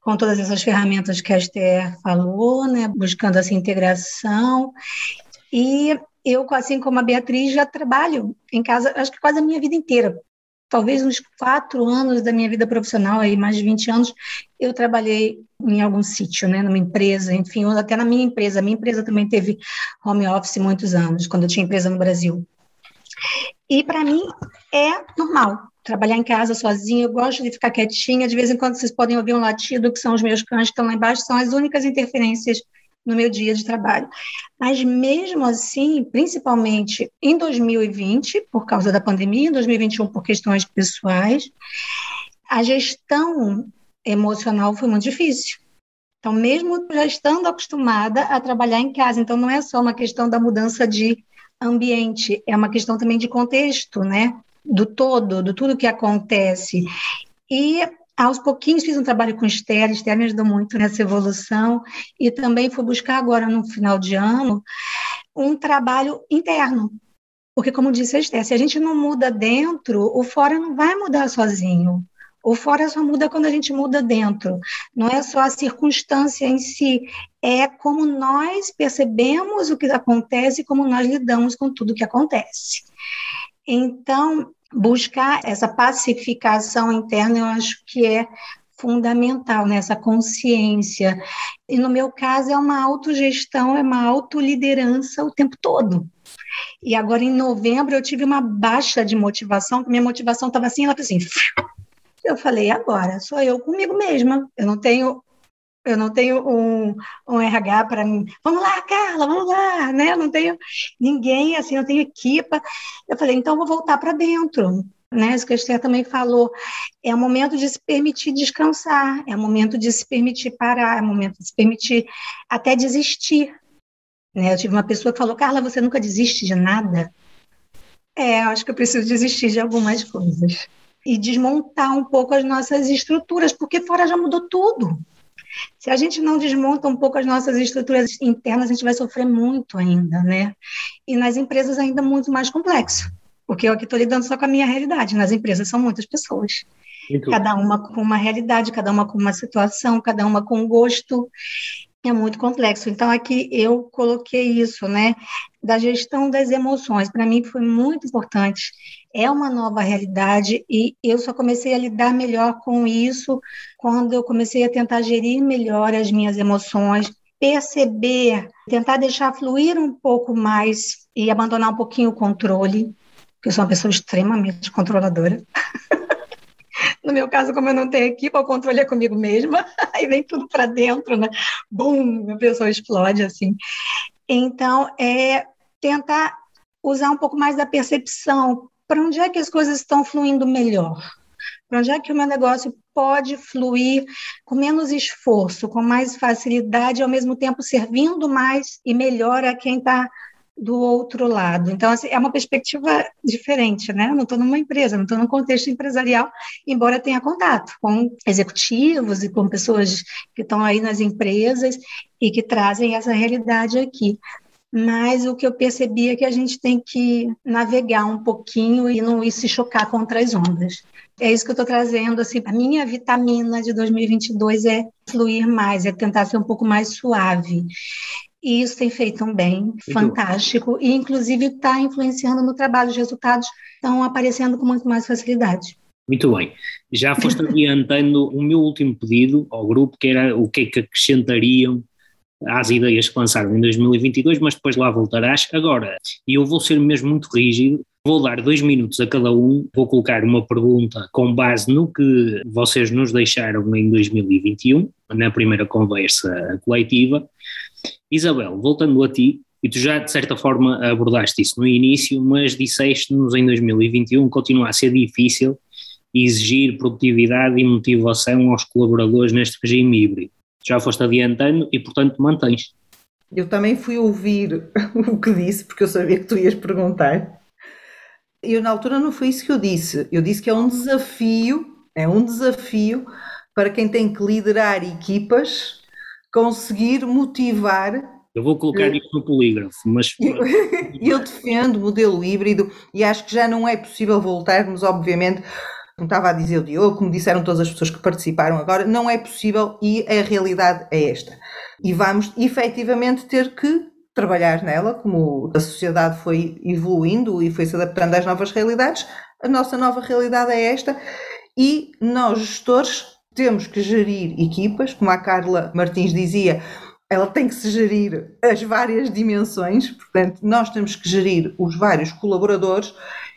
com todas essas ferramentas que a Esther falou, né? Buscando essa integração. E eu, assim como a Beatriz, já trabalho em casa, acho que quase a minha vida inteira. talvez uns quatro anos da minha vida profissional, aí mais de 20 anos, eu trabalhei em algum sítio, né, numa empresa, enfim, até na minha empresa. A minha empresa também teve home office muitos anos, quando eu tinha empresa no Brasil. E para mim é normal trabalhar em casa sozinha, eu gosto de ficar quietinha, de vez em quando vocês podem ouvir um latido, que são os meus cães que estão lá embaixo, são as únicas interferências no meu dia de trabalho. Mas mesmo assim, principalmente em 2020, por causa da pandemia, em 2021 por questões pessoais, a gestão emocional foi muito difícil. Então, mesmo já estando acostumada a trabalhar em casa, então não é só uma questão da mudança de ambiente, é uma questão também de contexto, né? Do todo, do tudo que acontece. E aos pouquinhos fiz um trabalho com Esther, Esther me ajudou muito nessa evolução, e também fui buscar agora, no final de ano, um trabalho interno. Porque, como disse a Esther, se a gente não muda dentro, o fora não vai mudar sozinho. O fora só muda quando a gente muda dentro. Não é só a circunstância em si, é como nós percebemos o que acontece e como nós lidamos com tudo que acontece. Então, buscar essa pacificação interna, eu acho que é fundamental nessa consciência. E no meu caso é uma autogestão, é uma autoliderança o tempo todo. E agora em novembro eu tive uma baixa de motivação, minha motivação estava assim, ela assim, eu falei, agora sou eu comigo mesma. Eu não tenho eu não tenho um, um RH para mim. Vamos lá, Carla, vamos lá, né? Eu não tenho ninguém, assim, não tenho equipa. Eu falei, então vou voltar para dentro. Né, isso que a Esther também falou, é o momento de se permitir descansar, é o momento de se permitir parar, é o momento de se permitir até desistir. Né? Eu tive uma pessoa que falou, Carla, você nunca desiste de nada? É, acho que eu preciso desistir de algumas coisas e desmontar um pouco as nossas estruturas, porque fora já mudou tudo. Se a gente não desmonta um pouco as nossas estruturas internas, a gente vai sofrer muito ainda, né? E nas empresas ainda muito mais complexo, porque eu aqui estou lidando só com a minha realidade. Nas empresas são muitas pessoas, muito. cada uma com uma realidade, cada uma com uma situação, cada uma com um gosto. É muito complexo. Então, aqui eu coloquei isso, né? Da gestão das emoções. Para mim foi muito importante é uma nova realidade e eu só comecei a lidar melhor com isso quando eu comecei a tentar gerir melhor as minhas emoções, perceber, tentar deixar fluir um pouco mais e abandonar um pouquinho o controle, porque eu sou uma pessoa extremamente controladora. [LAUGHS] No meu caso, como eu não tenho equipe, o controle é comigo mesma, [LAUGHS] aí vem tudo para dentro, né? Bum, a pessoa explode assim. Então, é tentar usar um pouco mais da percepção, para onde é que as coisas estão fluindo melhor? Para onde é que o meu negócio pode fluir com menos esforço, com mais facilidade, ao mesmo tempo servindo mais e melhor a quem está do outro lado. Então, assim, é uma perspectiva diferente, né? Eu não estou numa empresa, não estou num contexto empresarial, embora tenha contato com executivos e com pessoas que estão aí nas empresas e que trazem essa realidade aqui mas o que eu percebi é que a gente tem que navegar um pouquinho e não ir se chocar contra as ondas. É isso que eu estou trazendo. Assim, a minha vitamina de 2022 é fluir mais, é tentar ser um pouco mais suave. E isso tem feito um bem muito fantástico e, inclusive, está influenciando no trabalho. Os resultados estão aparecendo com muito mais facilidade. Muito bem. Já foste [LAUGHS] adiantando o meu último pedido ao grupo, que era o que é que acrescentariam às ideias que lançaram em 2022, mas depois lá voltarás. Agora, e eu vou ser mesmo muito rígido, vou dar dois minutos a cada um, vou colocar uma pergunta com base no que vocês nos deixaram em 2021, na primeira conversa coletiva. Isabel, voltando a ti, e tu já de certa forma abordaste isso no início, mas disseste-nos em 2021 continua a ser difícil exigir produtividade e motivação aos colaboradores neste regime híbrido já foste adiantando e, portanto, mantens. Eu também fui ouvir [LAUGHS] o que disse, porque eu sabia que tu ias perguntar. Eu, na altura, não foi isso que eu disse. Eu disse que é um desafio, é um desafio para quem tem que liderar equipas conseguir motivar. Eu vou colocar isso no polígrafo, mas. Eu, [LAUGHS] eu defendo o modelo híbrido e acho que já não é possível voltarmos, obviamente, como estava a dizer o Diogo, como disseram todas as pessoas que participaram agora, não é possível e a realidade é esta. E vamos efetivamente ter que trabalhar nela, como a sociedade foi evoluindo e foi se adaptando às novas realidades, a nossa nova realidade é esta. E nós, gestores, temos que gerir equipas, como a Carla Martins dizia, ela tem que se gerir as várias dimensões, portanto, nós temos que gerir os vários colaboradores.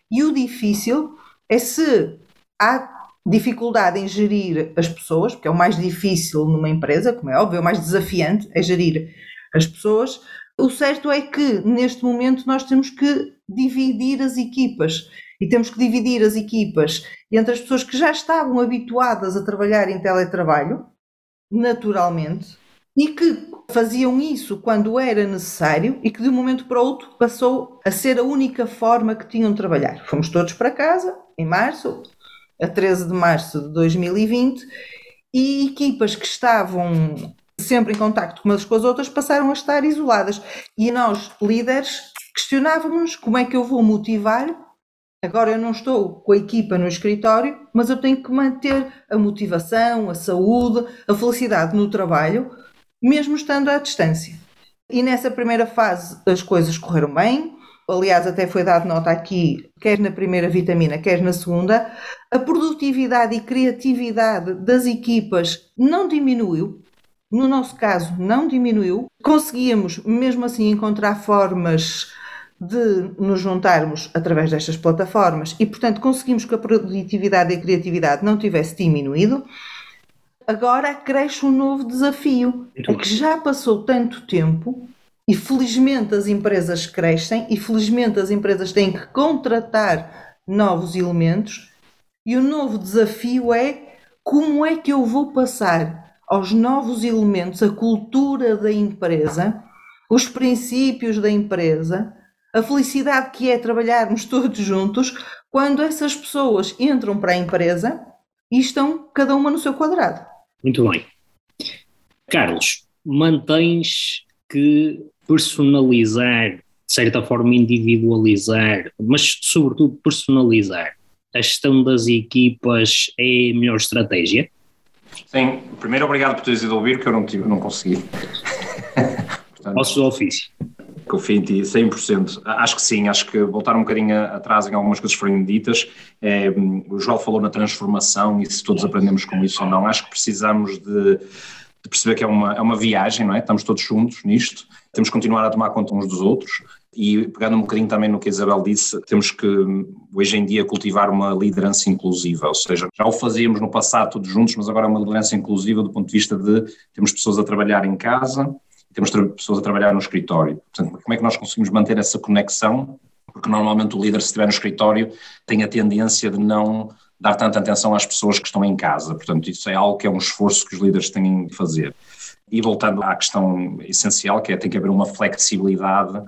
E o difícil é se há dificuldade em gerir as pessoas, porque é o mais difícil numa empresa, como é óbvio, é o mais desafiante é gerir as pessoas. O certo é que neste momento nós temos que dividir as equipas e temos que dividir as equipas entre as pessoas que já estavam habituadas a trabalhar em teletrabalho, naturalmente, e que faziam isso quando era necessário e que de um momento para outro passou a ser a única forma que tinham de trabalhar. Fomos todos para casa em março, a 13 de março de 2020, e equipas que estavam sempre em contacto umas com as outras passaram a estar isoladas. E nós, líderes, questionávamos como é que eu vou motivar Agora eu não estou com a equipa no escritório, mas eu tenho que manter a motivação, a saúde, a felicidade no trabalho, mesmo estando à distância. E nessa primeira fase as coisas correram bem. Aliás, até foi dado nota aqui, quer na primeira vitamina, quer na segunda, a produtividade e criatividade das equipas não diminuiu. No nosso caso, não diminuiu. Conseguíamos, mesmo assim, encontrar formas de nos juntarmos através destas plataformas e, portanto, conseguimos que a produtividade e a criatividade não tivesse diminuído. Agora cresce um novo desafio, é que já passou tanto tempo e felizmente as empresas crescem e felizmente as empresas têm que contratar novos elementos e o novo desafio é como é que eu vou passar aos novos elementos a cultura da empresa, os princípios da empresa, a felicidade que é trabalharmos [LAUGHS] todos juntos quando essas pessoas entram para a empresa e estão cada uma no seu quadrado. Muito bem. Carlos, mantens que personalizar, de certa forma individualizar, mas sobretudo personalizar a gestão das equipas é a melhor estratégia? Sim, primeiro obrigado por teres ido ouvir, que eu não, tive, não consegui. [LAUGHS] Portanto, Ossos do ofício confio em ti 100%. Acho que sim, acho que voltar um bocadinho atrás em algumas coisas que foram ditas. É, o João falou na transformação e se todos aprendemos com isso ou não. Acho que precisamos de, de perceber que é uma, é uma viagem, não é? Estamos todos juntos nisto. Temos que continuar a tomar conta uns dos outros. E pegando um bocadinho também no que a Isabel disse, temos que hoje em dia cultivar uma liderança inclusiva, ou seja, já o fazíamos no passado todos juntos, mas agora é uma liderança inclusiva do ponto de vista de temos pessoas a trabalhar em casa, temos pessoas a trabalhar no escritório. Portanto, como é que nós conseguimos manter essa conexão? Porque normalmente o líder, se estiver no escritório, tem a tendência de não dar tanta atenção às pessoas que estão em casa. Portanto, isso é algo que é um esforço que os líderes têm de fazer. E voltando à questão essencial, que é tem que haver uma flexibilidade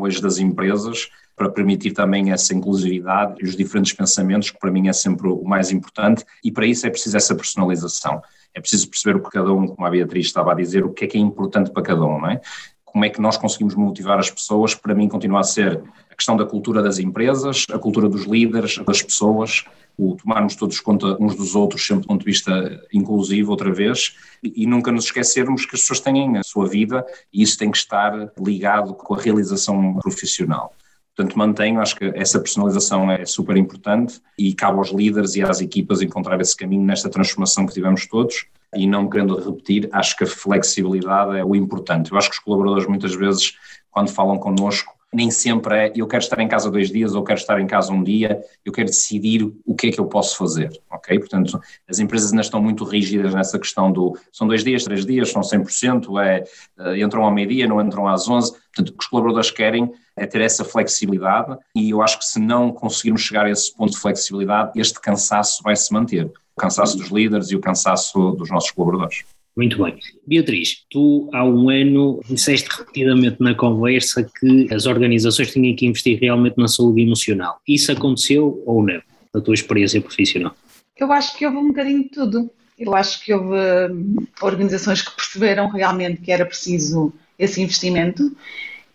hoje das empresas para permitir também essa inclusividade e os diferentes pensamentos, que para mim é sempre o mais importante, e para isso é preciso essa personalização. É preciso perceber o que cada um, como a Beatriz estava a dizer, o que é que é importante para cada um, não é? Como é que nós conseguimos motivar as pessoas? Para mim, continua a ser a questão da cultura das empresas, a cultura dos líderes, das pessoas, o tomarmos todos conta uns dos outros, sempre do ponto de vista inclusivo, outra vez, e, nunca nos esquecermos que as pessoas têm a sua vida e isso tem que estar ligado com a realização profissional. Portanto, mantenho, acho que essa personalização é super importante e cabe aos líderes e às equipas encontrar esse caminho nesta transformação que tivemos todos e não querendo repetir, acho que a flexibilidade é o importante. Eu acho que os colaboradores muitas vezes, quando falam connosco, nem sempre é eu quero estar em casa dois dias ou quero estar em casa um dia, eu quero decidir o que é que eu posso fazer, ok? Portanto, as empresas ainda estão muito rígidas nessa questão do são dois dias, três dias, são 100%, é, eh, entram ao meio-dia, não entram às 11, portanto, o que os colaboradores querem é ter essa flexibilidade e eu acho que se não conseguirmos chegar a esse ponto de flexibilidade, este cansaço vai se manter, o cansaço dos líderes e o cansaço dos nossos colaboradores. Muito bem. Beatriz, tu há um ano disseste repetidamente na conversa que as organizações tinham que investir realmente na saúde emocional. Isso aconteceu ou não, da tua experiência profissional? Eu acho que houve um bocadinho de tudo. Eu acho que houve hum, organizações que perceberam realmente que era preciso esse investimento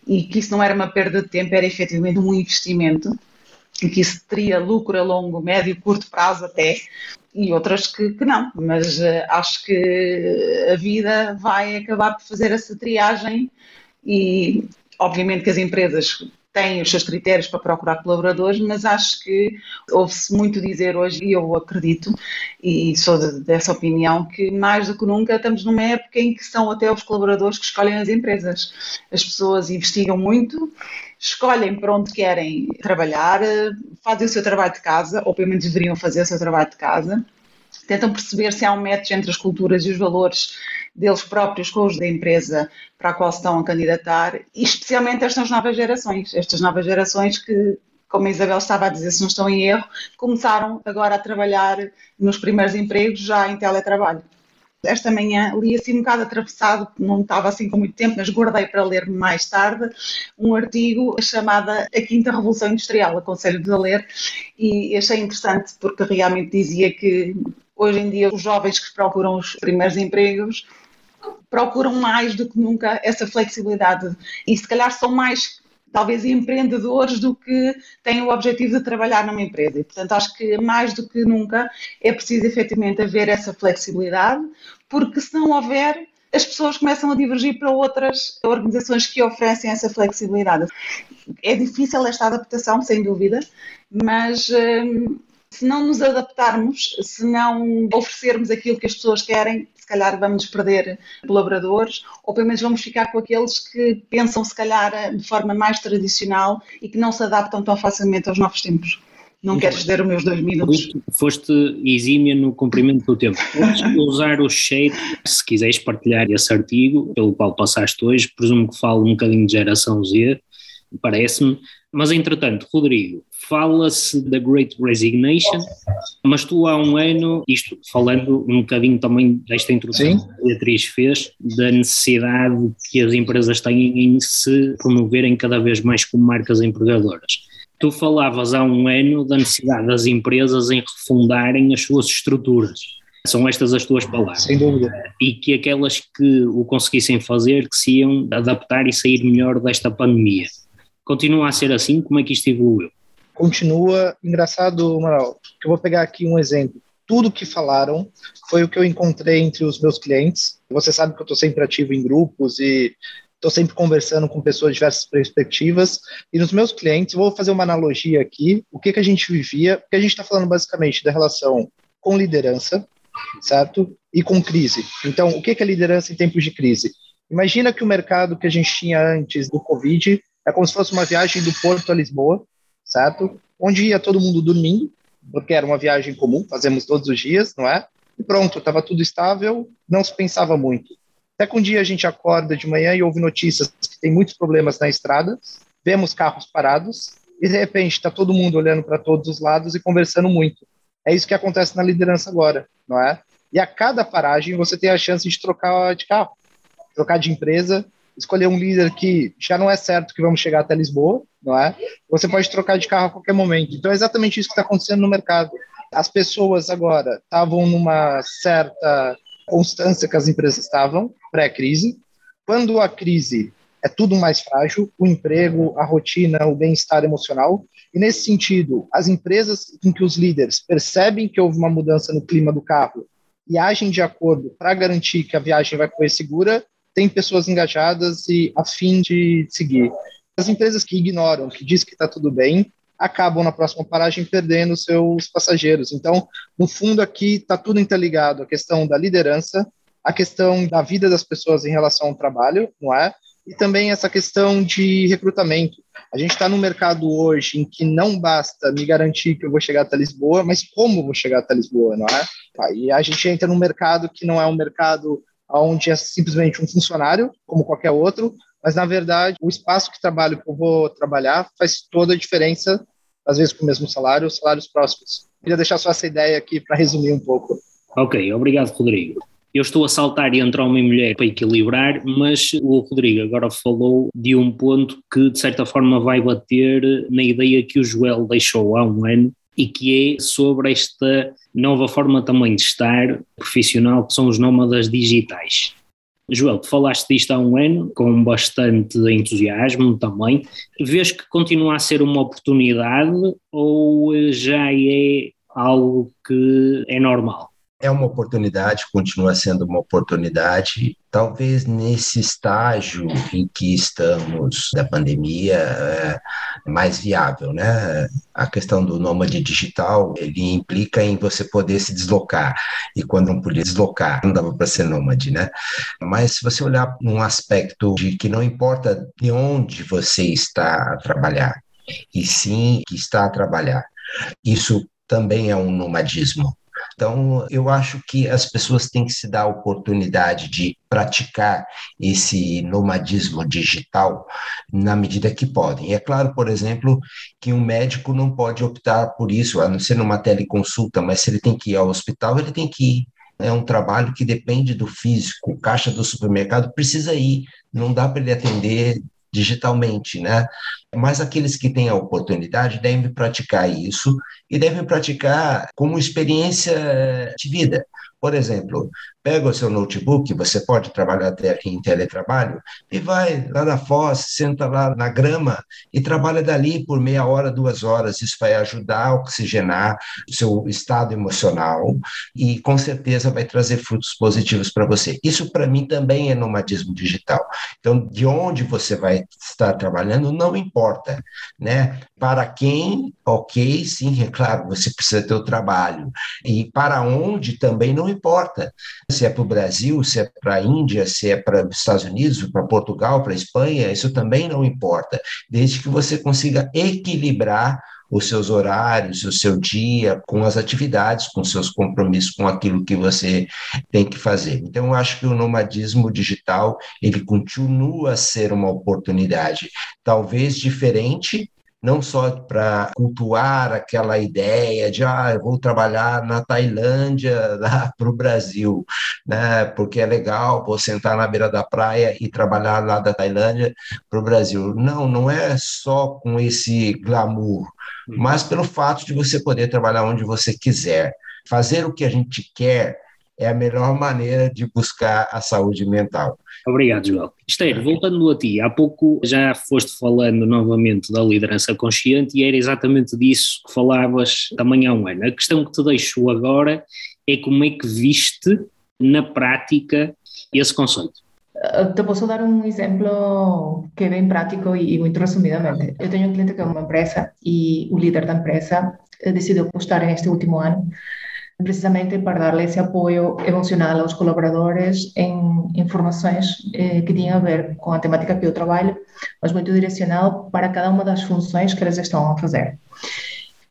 e que isso não era uma perda de tempo, era efetivamente um investimento e que isso teria lucro a longo, médio curto prazo até, e outras que, que não, mas uh, acho que a vida vai acabar por fazer essa triagem e obviamente que as empresas têm os seus critérios para procurar colaboradores, mas acho que ouve-se muito dizer hoje, e eu acredito, e sou de, dessa opinião, que mais do que nunca estamos numa época em que são até os colaboradores que escolhem as empresas. As pessoas investigam muito, escolhem para onde querem trabalhar, fazem o seu trabalho de casa, ou pelo menos deveriam fazer o seu trabalho de casa, tentam perceber se há um match entre as culturas e os valores deles próprios com os da empresa para a qual estão a candidatar, e especialmente estas novas gerações, estas novas gerações que, como a Isabel estava a dizer, se não estão em erro, começaram agora a trabalhar nos primeiros empregos já em teletrabalho. Esta manhã li assim um bocado atravessado, não estava assim com muito tempo, mas guardei para ler mais tarde, um artigo chamado A Quinta Revolução Industrial, aconselho-vos a ler, e achei interessante porque realmente dizia que hoje em dia os jovens que procuram os primeiros empregos procuram mais do que nunca essa flexibilidade e se calhar são mais talvez empreendedores do que têm o objetivo de trabalhar numa empresa. E, portanto, acho que mais do que nunca é preciso efetivamente haver essa flexibilidade, porque se não houver, as pessoas começam a divergir para outras organizações que oferecem essa flexibilidade. É difícil esta adaptação, sem dúvida, mas hum, se não nos adaptarmos, se não oferecermos aquilo que as pessoas querem, se calhar vamos perder colaboradores, ou pelo menos vamos ficar com aqueles que pensam, se calhar, de forma mais tradicional e que não se adaptam tão facilmente aos novos tempos. Não quero ceder os meus dois minutos. Foste exímia no cumprimento do tempo. Podes [LAUGHS] usar o chat se quiseres partilhar esse artigo pelo qual passaste hoje. Presumo que falo um bocadinho de geração Z, parece-me. Mas, entretanto, Rodrigo, fala-se da Great Resignation, mas tu há um ano, isto falando um bocadinho também desta introdução Sim. que a Beatriz fez, da necessidade que as empresas têm em se promoverem cada vez mais como marcas empregadoras. Tu falavas há um ano da necessidade das empresas em refundarem as suas estruturas. São estas as tuas palavras. Sem dúvida. E que aquelas que o conseguissem fazer, que se iam adaptar e sair melhor desta pandemia. Continua a ser assim? Como é que isto evoluiu? Continua. Engraçado, que eu vou pegar aqui um exemplo. Tudo que falaram foi o que eu encontrei entre os meus clientes. Você sabe que eu estou sempre ativo em grupos e estou sempre conversando com pessoas de diversas perspectivas. E nos meus clientes, vou fazer uma analogia aqui. O que, que a gente vivia, porque a gente está falando basicamente da relação com liderança, certo? E com crise. Então, o que, que é liderança em tempos de crise? Imagina que o mercado que a gente tinha antes do Covid é como se fosse uma viagem do Porto a Lisboa, certo? Onde ia todo mundo dormindo, porque era uma viagem comum, fazemos todos os dias, não é? E pronto, estava tudo estável, não se pensava muito. Até que um dia a gente acorda de manhã e ouve notícias que tem muitos problemas na estrada, vemos carros parados, e de repente está todo mundo olhando para todos os lados e conversando muito. É isso que acontece na liderança agora, não é? E a cada paragem você tem a chance de trocar de carro, trocar de empresa, escolher um líder que já não é certo que vamos chegar até Lisboa, não é? Você pode trocar de carro a qualquer momento. Então é exatamente isso que está acontecendo no mercado. As pessoas agora estavam numa certa constância que as empresas estavam pré-crise. Quando a crise é tudo mais frágil, o emprego, a rotina, o bem-estar emocional. E nesse sentido, as empresas em que os líderes percebem que houve uma mudança no clima do carro e agem de acordo para garantir que a viagem vai correr segura, tem pessoas engajadas e a fim de seguir. As empresas que ignoram, que dizem que está tudo bem, acabam na próxima paragem perdendo seus passageiros. Então, no fundo, aqui está tudo interligado: a questão da liderança, a questão da vida das pessoas em relação ao trabalho, não é? E também essa questão de recrutamento. A gente está num mercado hoje em que não basta me garantir que eu vou chegar até Lisboa, mas como vou chegar até Lisboa, não é? E a gente entra num mercado que não é um mercado onde é simplesmente um funcionário, como qualquer outro, mas na verdade o espaço que trabalho que eu vou trabalhar faz toda a diferença, às vezes com o mesmo salário, os salários próximos. Queria deixar só essa ideia aqui para resumir um pouco. Ok, obrigado, Rodrigo. Eu estou a saltar entre homem e mulher para equilibrar, mas o Rodrigo agora falou de um ponto que, de certa forma, vai bater na ideia que o Joel deixou há um ano e que é sobre esta nova forma também de estar profissional, que são os nómadas digitais. Joel, tu falaste disto há um ano, com bastante entusiasmo também. Vês que continua a ser uma oportunidade ou já é algo que é normal? É uma oportunidade, continua sendo uma oportunidade. Talvez nesse estágio em que estamos da pandemia, é, mais viável, né? A questão do nômade digital, ele implica em você poder se deslocar, e quando não podia deslocar, não dava para ser nômade, né? Mas se você olhar num aspecto de que não importa de onde você está a trabalhar, e sim que está a trabalhar, isso também é um nomadismo. Então, eu acho que as pessoas têm que se dar a oportunidade de praticar esse nomadismo digital na medida que podem. É claro, por exemplo, que um médico não pode optar por isso, a não ser numa teleconsulta, mas se ele tem que ir ao hospital, ele tem que ir. É um trabalho que depende do físico, caixa do supermercado precisa ir, não dá para ele atender digitalmente, né? Mas aqueles que têm a oportunidade devem praticar isso e devem praticar como experiência de vida. Por exemplo, pega o seu notebook, você pode trabalhar até em teletrabalho, e vai lá na foz, senta lá na grama e trabalha dali por meia hora, duas horas. Isso vai ajudar a oxigenar o seu estado emocional e com certeza vai trazer frutos positivos para você. Isso para mim também é nomadismo digital. Então, de onde você vai estar trabalhando não importa, né? Para quem, ok, sim, é claro, você precisa ter o trabalho. E para onde também não importa se é para o Brasil, se é para a Índia, se é para os Estados Unidos, para Portugal, para a Espanha, isso também não importa, desde que você consiga equilibrar os seus horários, o seu dia, com as atividades, com seus compromissos, com aquilo que você tem que fazer. Então, eu acho que o nomadismo digital, ele continua a ser uma oportunidade, talvez diferente, não só para cultuar aquela ideia de ah, eu vou trabalhar na Tailândia [LAUGHS] lá para o Brasil, né? Porque é legal, vou sentar na beira da praia e trabalhar lá da Tailândia para o Brasil. Não, não é só com esse glamour, uhum. mas pelo fato de você poder trabalhar onde você quiser, fazer o que a gente quer é a melhor maneira de buscar a saúde mental. Obrigado, João. Esther, voltando a ti, há pouco já foste falando novamente da liderança consciente e era exatamente disso que falavas também há um ano. A questão que te deixo agora é como é que viste na prática esse conceito. Te posso dar um exemplo que é bem prático e muito resumidamente. Eu tenho um cliente que é uma empresa e o líder da empresa decidiu apostar neste último ano precisamente para darle ese apoio emocional aos colaboradores em informações eh, que tinham a ver com a temática que eu trabalho, mas muito direcionado para cada uma das funções que eles estão a fazer.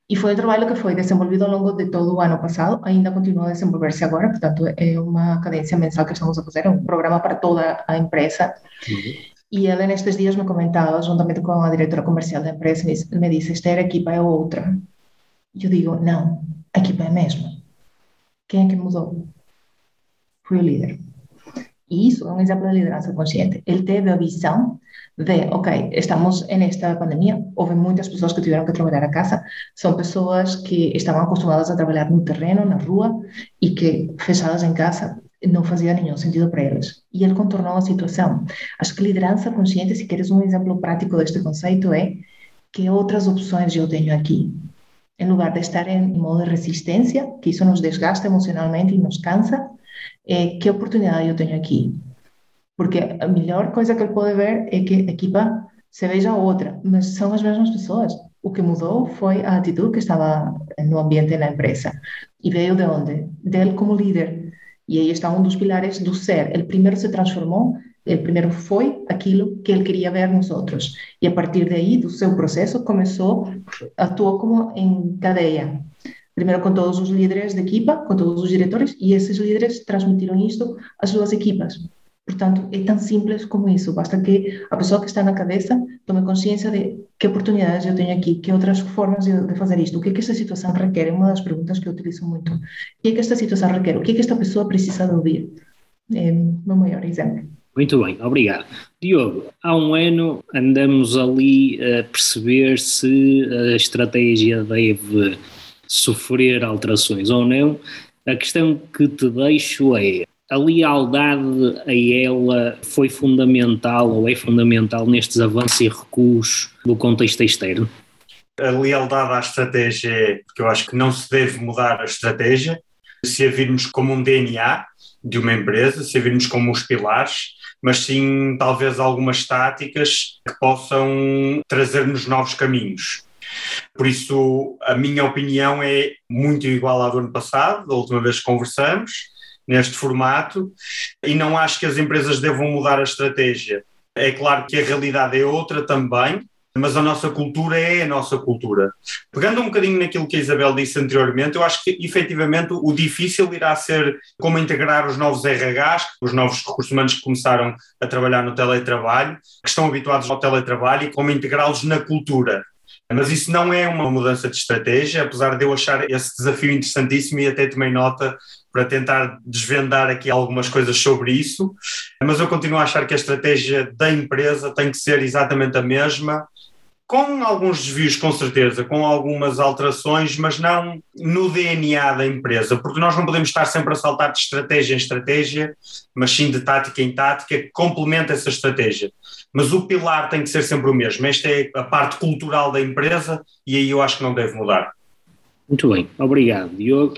E foi um trabalho que foi desenvolvido ao longo de todo o ano passado, ainda continua a desenvolver-se agora, portanto, é uma cadência mensal que estamos a fazer, é um programa para toda a empresa. Uhum. E ela, nestes dias, me comentava, juntamente com a diretora comercial da empresa, me disse: Esta a equipa é outra. E eu digo: Não, a equipa é a mesma quem é que mudou? Foi o líder. E isso é um exemplo de liderança consciente. Ele teve a visão de, ok, estamos nesta pandemia, houve muitas pessoas que tiveram que trabalhar a casa, são pessoas que estavam acostumadas a trabalhar no terreno, na rua, e que fechadas em casa não fazia nenhum sentido para eles. E ele contornou a situação. Acho que liderança consciente, se queres um exemplo prático deste conceito, é que outras opções eu tenho aqui em lugar de estar em modo de resistência, que isso nos desgasta emocionalmente e nos cansa, é, que oportunidade eu tenho aqui? Porque a melhor coisa que ele pode ver é que equipa se veja outra, mas são as mesmas pessoas. O que mudou foi a atitude que estava no ambiente na empresa. E veio de onde? Dele como líder. E aí está um dos pilares do ser. Ele primeiro se transformou ele primeiro foi aquilo que ele queria ver nos outros. E a partir daí, do seu processo, começou, atuou como em cadeia. Primeiro com todos os líderes da equipa, com todos os diretores, e esses líderes transmitiram isto às suas equipas. Portanto, é tão simples como isso. Basta que a pessoa que está na cabeça tome consciência de que oportunidades eu tenho aqui, que outras formas de fazer isto, o que é que esta situação requer. É uma das perguntas que eu utilizo muito. O que é que esta situação requer? O que é que esta pessoa precisa de ouvir? É o meu maior exemplo. Muito bem, obrigado. Diogo, há um ano andamos ali a perceber se a estratégia deve sofrer alterações ou não. A questão que te deixo é: a lealdade a ela foi fundamental ou é fundamental nestes avanços e recuos do contexto externo? A lealdade à estratégia é porque eu acho que não se deve mudar a estratégia. Se a virmos como um DNA de uma empresa, se a virmos como os pilares, mas sim talvez algumas táticas que possam trazer-nos novos caminhos. Por isso, a minha opinião é muito igual à do ano passado, da última vez que conversamos, neste formato, e não acho que as empresas devam mudar a estratégia. É claro que a realidade é outra também, mas a nossa cultura é a nossa cultura. Pegando um bocadinho naquilo que a Isabel disse anteriormente, eu acho que efetivamente o difícil irá ser como integrar os novos RHs, os novos recursos humanos que começaram a trabalhar no teletrabalho, que estão habituados ao teletrabalho e como integrá-los na cultura. Mas isso não é uma mudança de estratégia, apesar de eu achar esse desafio interessantíssimo e até tomei nota para tentar desvendar aqui algumas coisas sobre isso. Mas eu continuo a achar que a estratégia da empresa tem que ser exatamente a mesma com alguns desvios, com certeza, com algumas alterações, mas não no DNA da empresa, porque nós não podemos estar sempre a saltar de estratégia em estratégia, mas sim de tática em tática, que complementa essa estratégia. Mas o pilar tem que ser sempre o mesmo. Esta é a parte cultural da empresa e aí eu acho que não deve mudar. Muito bem, obrigado, Diogo.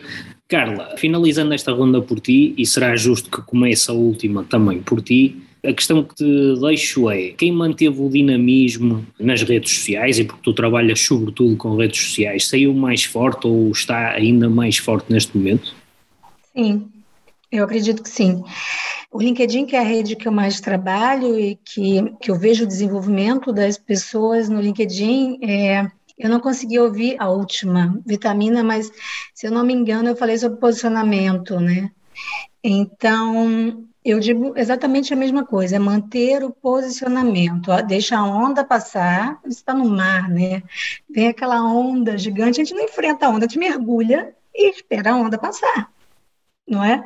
Carla, finalizando esta ronda por ti, e será justo que comece a última também por ti, a questão que te deixo é: quem manteve o dinamismo nas redes sociais, e porque tu trabalhas sobretudo com redes sociais, saiu mais forte ou está ainda mais forte neste momento? Sim, eu acredito que sim. O LinkedIn, que é a rede que eu mais trabalho e que, que eu vejo o desenvolvimento das pessoas no LinkedIn, é, eu não consegui ouvir a última vitamina, mas se eu não me engano, eu falei sobre posicionamento, né? Então, eu digo exatamente a mesma coisa, é manter o posicionamento, deixa a onda passar, você está no mar, né? Vem aquela onda gigante, a gente não enfrenta a onda, a gente mergulha e espera a onda passar, não é?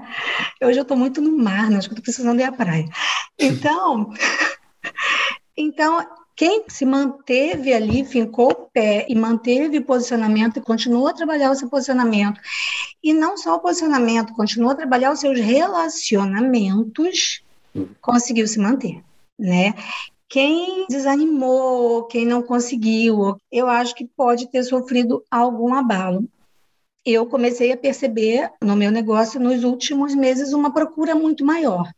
Hoje eu estou muito no mar, né? acho que estou precisando ir à praia. Então, [LAUGHS] então quem se manteve ali, fincou o pé e manteve o posicionamento e continuou a trabalhar o seu posicionamento, e não só o posicionamento, continuou a trabalhar os seus relacionamentos, conseguiu se manter, né? Quem desanimou, quem não conseguiu, eu acho que pode ter sofrido algum abalo eu comecei a perceber no meu negócio nos últimos meses uma procura muito maior,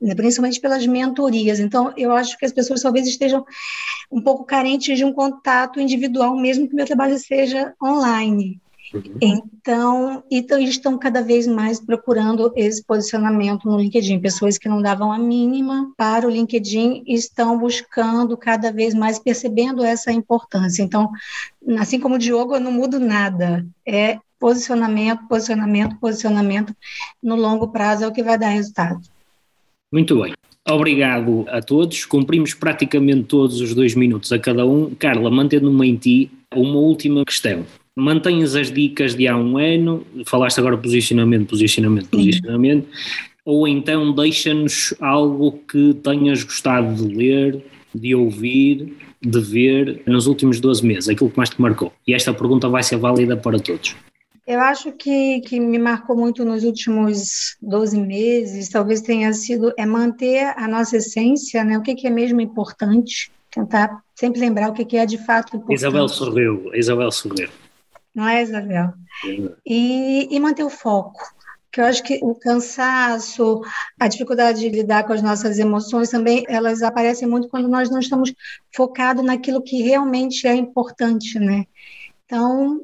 né, principalmente pelas mentorias. Então, eu acho que as pessoas talvez estejam um pouco carentes de um contato individual, mesmo que o meu trabalho seja online. Uhum. Então, então, eles estão cada vez mais procurando esse posicionamento no LinkedIn. Pessoas que não davam a mínima para o LinkedIn estão buscando cada vez mais, percebendo essa importância. Então, assim como o Diogo, eu não mudo nada. É posicionamento, posicionamento, posicionamento no longo prazo é o que vai dar resultado. Muito bem. Obrigado a todos. Cumprimos praticamente todos os dois minutos a cada um. Carla, mantendo-me em ti, uma última questão. Mantens as dicas de há um ano, falaste agora posicionamento, posicionamento, posicionamento, ou então deixa-nos algo que tenhas gostado de ler, de ouvir, de ver nos últimos 12 meses, aquilo que mais te marcou. E esta pergunta vai ser válida para todos. Eu acho que, que me marcou muito nos últimos 12 meses, talvez tenha sido é manter a nossa essência, né? O que, que é mesmo importante, tentar sempre lembrar o que, que é de fato importante. Isabel sorriu, Isabel sorriu. Não é, Isabel? E, e manter o foco que eu acho que o cansaço, a dificuldade de lidar com as nossas emoções também, elas aparecem muito quando nós não estamos focados naquilo que realmente é importante, né? Então,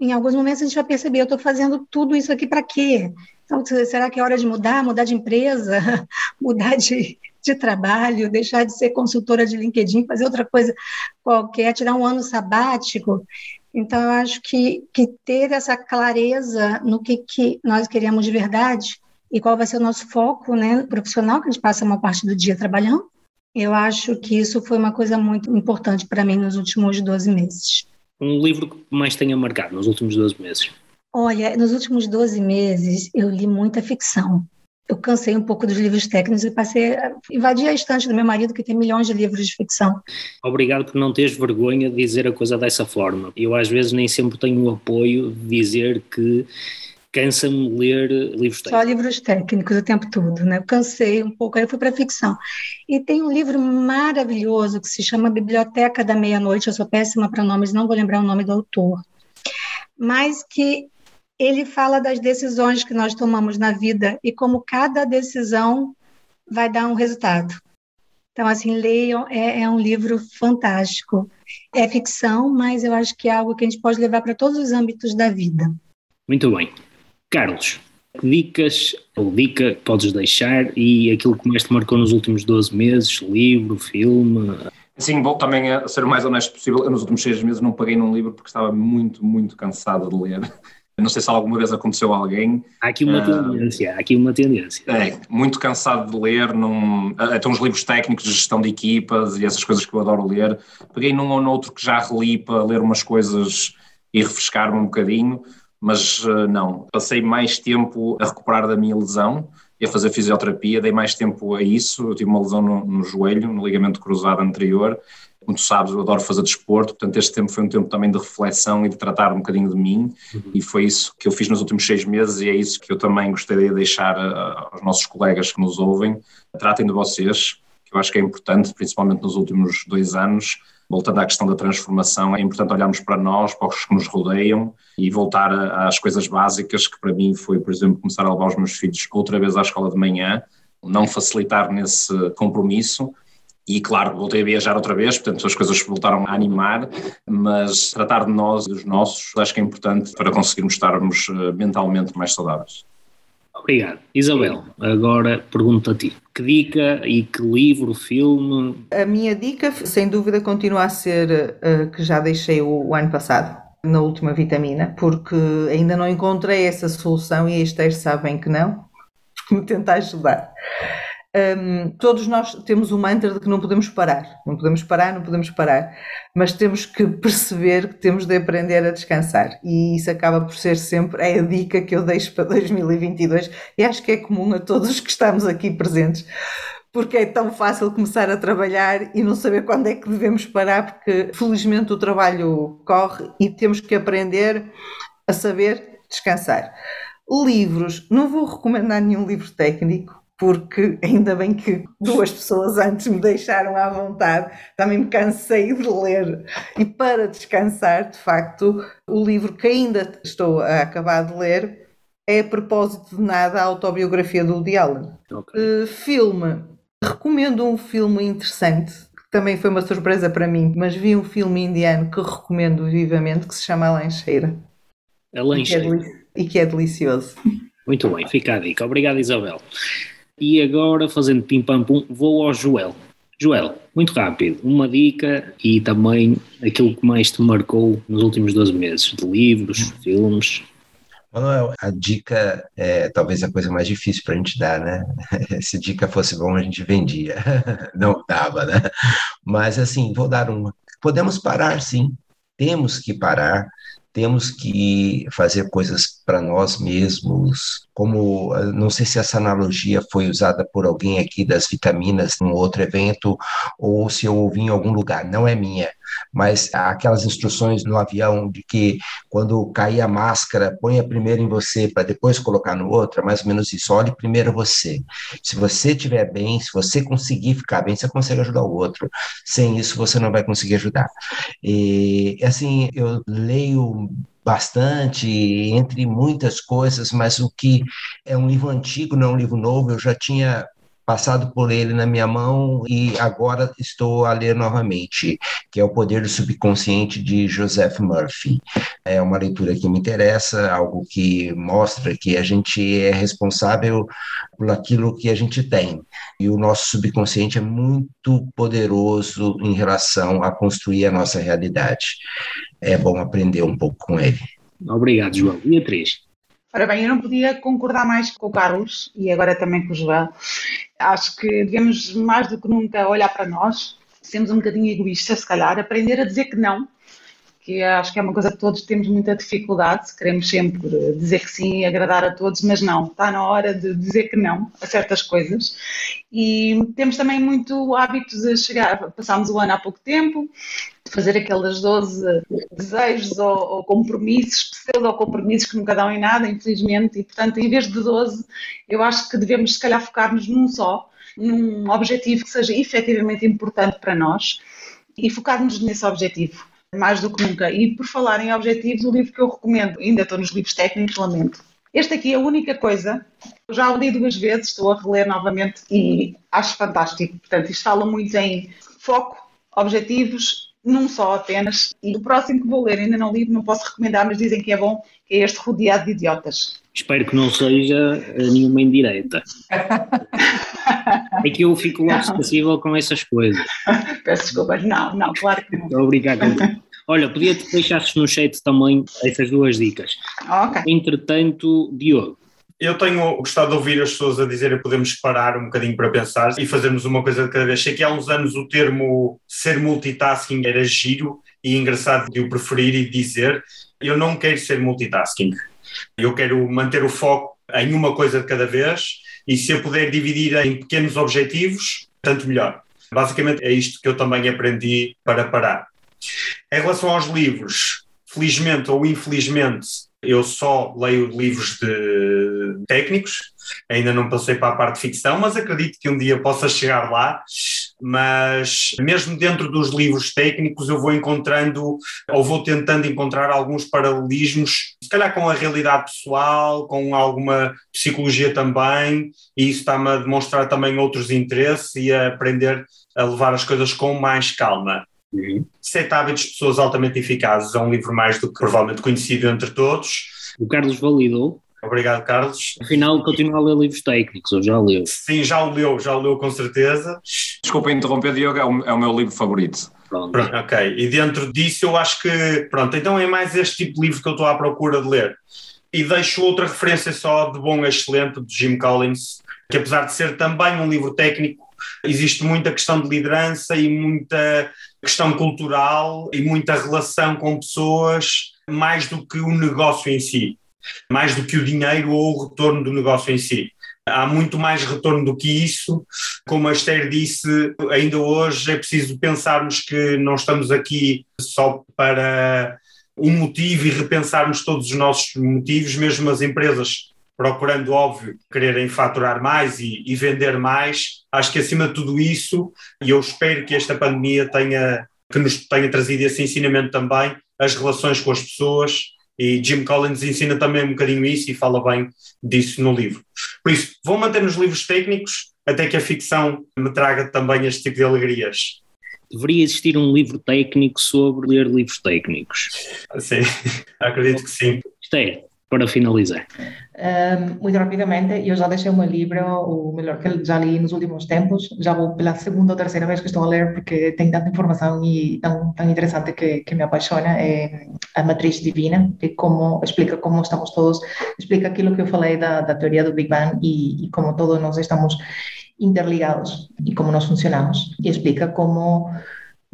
em alguns momentos a gente vai perceber, eu estou fazendo tudo isso aqui para quê? Então, será que é hora de mudar, mudar de empresa, [LAUGHS] mudar de, de trabalho, deixar de ser consultora de LinkedIn, fazer outra coisa qualquer, tirar um ano sabático? Então, eu acho que, que ter essa clareza no que, que nós queremos de verdade e qual vai ser o nosso foco né, profissional, que a gente passa uma parte do dia trabalhando, eu acho que isso foi uma coisa muito importante para mim nos últimos 12 meses um livro que mais tenha marcado nos últimos 12 meses? Olha, nos últimos 12 meses eu li muita ficção. Eu cansei um pouco dos livros técnicos e passei a invadir a estante do meu marido, que tem milhões de livros de ficção. Obrigado por não teres vergonha de dizer a coisa dessa forma. Eu, às vezes, nem sempre tenho o apoio de dizer que cansa-me ler livros técnicos. Só livros técnicos o tempo todo, né? Eu cansei um pouco, aí eu fui para ficção. E tem um livro maravilhoso que se chama Biblioteca da Meia-Noite, eu sou péssima para nomes, não vou lembrar o nome do autor, mas que ele fala das decisões que nós tomamos na vida e como cada decisão vai dar um resultado. Então, assim, leiam, é, é, um livro fantástico. É ficção, mas eu acho que é algo que a gente pode levar para todos os âmbitos da vida. Muito bem. Carlos, dicas ou dica podes deixar e aquilo que mais te marcou nos últimos 12 meses, livro, filme? Sim, vou também a ser o mais honesto possível. Eu nos últimos seis meses não paguei num livro porque estava muito, muito cansado de ler. [LAUGHS] Não sei se alguma vez aconteceu a alguém. Há aqui uma uh, tendência, há aqui uma tendência. É, muito cansado de ler, num, até uns livros técnicos de gestão de equipas e essas coisas que eu adoro ler. Peguei num ou noutro que já reli para ler umas coisas e refrescar-me um bocadinho, mas uh, não. Passei mais tempo a recuperar da minha lesão e a fazer fisioterapia, dei mais tempo a isso. Eu tive uma lesão no, no joelho, no ligamento cruzado anterior, como tu sabes, eu adoro fazer desporto, portanto este tempo foi um tempo também de reflexão e de tratar um bocadinho de mim uhum. e foi isso que eu fiz nos últimos seis meses e é isso que eu também gostaria de deixar uh, aos nossos colegas que nos ouvem. Tratem de vocês, que eu acho que é importante, principalmente nos últimos dois anos, voltando à questão da transformação, é importante olharmos para nós, para os que nos rodeiam e voltar às coisas básicas, que para mim foi, por exemplo, começar a levar os meus filhos outra vez à escola de manhã, não facilitar nesse compromisso, e claro, voltei a viajar outra vez, portanto as coisas voltaram a animar, mas tratar de nós e dos nossos acho que é importante para conseguirmos estarmos eh, mentalmente mais saudáveis. Obrigado. Isabel, agora pergunto a ti. Que dica e que livro, filme? A minha dica, sem dúvida, continua a ser uh, que já deixei o, o, ano passado, na última vitamina, porque ainda não encontrei essa solução e a Esther sabem que não, [LAUGHS] me tenta ajudar. Um, todos nós temos o mantra de que não podemos parar, não podemos parar, não podemos parar, mas temos que perceber que temos de aprender a descansar. E isso acaba por ser sempre é a dica que eu deixo para 2022 e acho que é comum a todos os que estamos aqui presentes, porque é tão fácil começar a trabalhar e não saber quando é que devemos parar, porque felizmente o trabalho corre e temos que aprender a saber descansar. Livros, não vou recomendar nenhum livro técnico, porque ainda bem que duas pessoas antes me deixaram à vontade, também me cansei de ler. E para descansar, de facto, o livro que ainda estou a acabar de ler é a propósito de nada a autobiografia do Woody Allen. Okay. Uh, filme, recomendo um filme interessante, que também foi uma surpresa para mim, mas vi um filme indiano que recomendo vivamente, que se chama A Lancheira. A Lancheira. E que é, delicioso. Muito bem, fica a dica. Obrigado, Isabel. E agora, fazendo pim-pam-pum, vou ao Joel. Joel, muito rápido, uma dica e também aquilo que mais te marcou nos últimos 12 meses, de livros, filmes. Manuel, a dica é talvez a coisa mais difícil para a gente dar, né? [LAUGHS] Se dica fosse bom, a gente vendia. [LAUGHS] Não dava, né? Mas assim, vou dar uma. Podemos parar, sim. Temos que parar temos que fazer coisas para nós mesmos, como não sei se essa analogia foi usada por alguém aqui das vitaminas num outro evento ou se eu ouvi em algum lugar, não é minha, mas aquelas instruções no avião de que quando cair a máscara, ponha primeiro em você para depois colocar no outro, é mais ou menos isso, olhe primeiro você. Se você estiver bem, se você conseguir ficar bem, você consegue ajudar o outro. Sem isso, você não vai conseguir ajudar. E assim, eu leio bastante, entre muitas coisas, mas o que é um livro antigo, não é um livro novo, eu já tinha passado por ele na minha mão e agora estou a ler novamente, que é O Poder do Subconsciente de Joseph Murphy. É uma leitura que me interessa, algo que mostra que a gente é responsável por aquilo que a gente tem. E o nosso subconsciente é muito poderoso em relação a construir a nossa realidade. É bom aprender um pouco com ele. Obrigado, João. Beatriz. Ora bem, eu não podia concordar mais com o Carlos e agora também com o João. Acho que devemos mais do que nunca olhar para nós, sermos um bocadinho egoístas, se calhar, aprender a dizer que não, que acho que é uma coisa que todos temos muita dificuldade, queremos sempre dizer que sim, agradar a todos, mas não, está na hora de dizer que não a certas coisas. E temos também muito hábito de chegar, passámos o ano há pouco tempo, fazer aqueles 12 desejos ou, ou compromissos, pseudo-compromissos que nunca dão em nada, infelizmente, e portanto, em vez de 12, eu acho que devemos, se calhar, focar-nos num só, num objetivo que seja efetivamente importante para nós e focar-nos nesse objetivo, mais do que nunca. E por falar em objetivos, o livro que eu recomendo, ainda estou nos livros técnicos, lamento, Este aqui é a única coisa, eu já o li duas vezes, estou a reler novamente e acho fantástico. Portanto, isto fala muito em foco, objetivos, num só apenas. E o próximo que vou ler, ainda não li, não posso recomendar, mas dizem que é bom, que é este Rodeado de Idiotas. Espero que não seja nenhuma indireta. [LAUGHS] é que eu fico logo [LAUGHS] sensível com essas coisas. Peço desculpas, não, não, claro que não. Estou a brincar contigo. Olha, podia-te deixar no chat também essas duas dicas. Ok. Entretanto, Diogo, Eu tenho gostado de ouvir as pessoas a dizerem que podemos parar um bocadinho para pensar e fazermos uma coisa de cada vez. Sei que há uns anos o termo ser multitasking era giro e engraçado de o preferir e dizer. Eu não quero ser multitasking. Eu quero manter o foco em uma coisa de cada vez e se eu puder dividir em pequenos objetivos, tanto melhor. Basicamente é isto que eu também aprendi para parar. Em relação aos livros, felizmente ou infelizmente, eu só leio livros de técnicos, ainda não passei para a parte de ficção, mas acredito que um dia possa chegar lá. Mas mesmo dentro dos livros técnicos, eu vou encontrando ou vou tentando encontrar alguns paralelismos, se calhar com a realidade pessoal, com alguma psicologia também, e isso está-me a demonstrar também outros interesses e a aprender a levar as coisas com mais calma. Sete Hábitos de Pessoas Altamente Eficazes é um livro mais do que provavelmente conhecido entre todos. o Carlos validou. Obrigado, Carlos. Afinal, continua a ler livros técnicos, ou já leu? Sim, já o leu, já o leu com certeza. Desculpa interromper, Diogo, é o, é o meu livro favorito. Pronto. Pronto, ok. E dentro disso eu acho que, pronto, então é mais este tipo de livro que eu estou à procura de ler. E deixo outra referência só de bom a excelente, de Jim Collins, que apesar de ser também um livro técnico, existe muita questão de liderança e muita questão cultural e muita relação com pessoas, mais do que o negócio em si, mais do que o dinheiro ou o retorno do negócio em si. Há muito mais retorno do que isso. Como a Esther disse, ainda hoje é preciso pensarmos que não estamos aqui só para um motivo e repensarmos todos os nossos motivos, mesmo as empresas procurando, óbvio, quererem faturar mais e, e, vender mais. Acho que acima de tudo isso, e eu espero que esta pandemia tenha, que nos tenha trazido esse ensinamento também, as relações com as pessoas, e Jim Collins ensina também um bocadinho isso e fala bem disso no livro. Por isso, vou manter nos livros técnicos até que a ficção me traga também este tipo de alegrias. Deveria existir um livro técnico sobre ler livros técnicos. Sim, [LAUGHS] acredito que sim. Esther, para finalizar. Um, muito rapidamente, eu já deixei o meu livro, o melhor que já li nos últimos tempos, já vou pela segunda ou terceira vez que estou a ler porque tem tanta informação e tão, tão interessante que, que me apaixona, é A Matriz Divina, que como, explica como estamos todos, explica aquilo que eu falei da, da teoria do Big Bang e, e como todos nós estamos interligados e como nós funcionamos, e explica como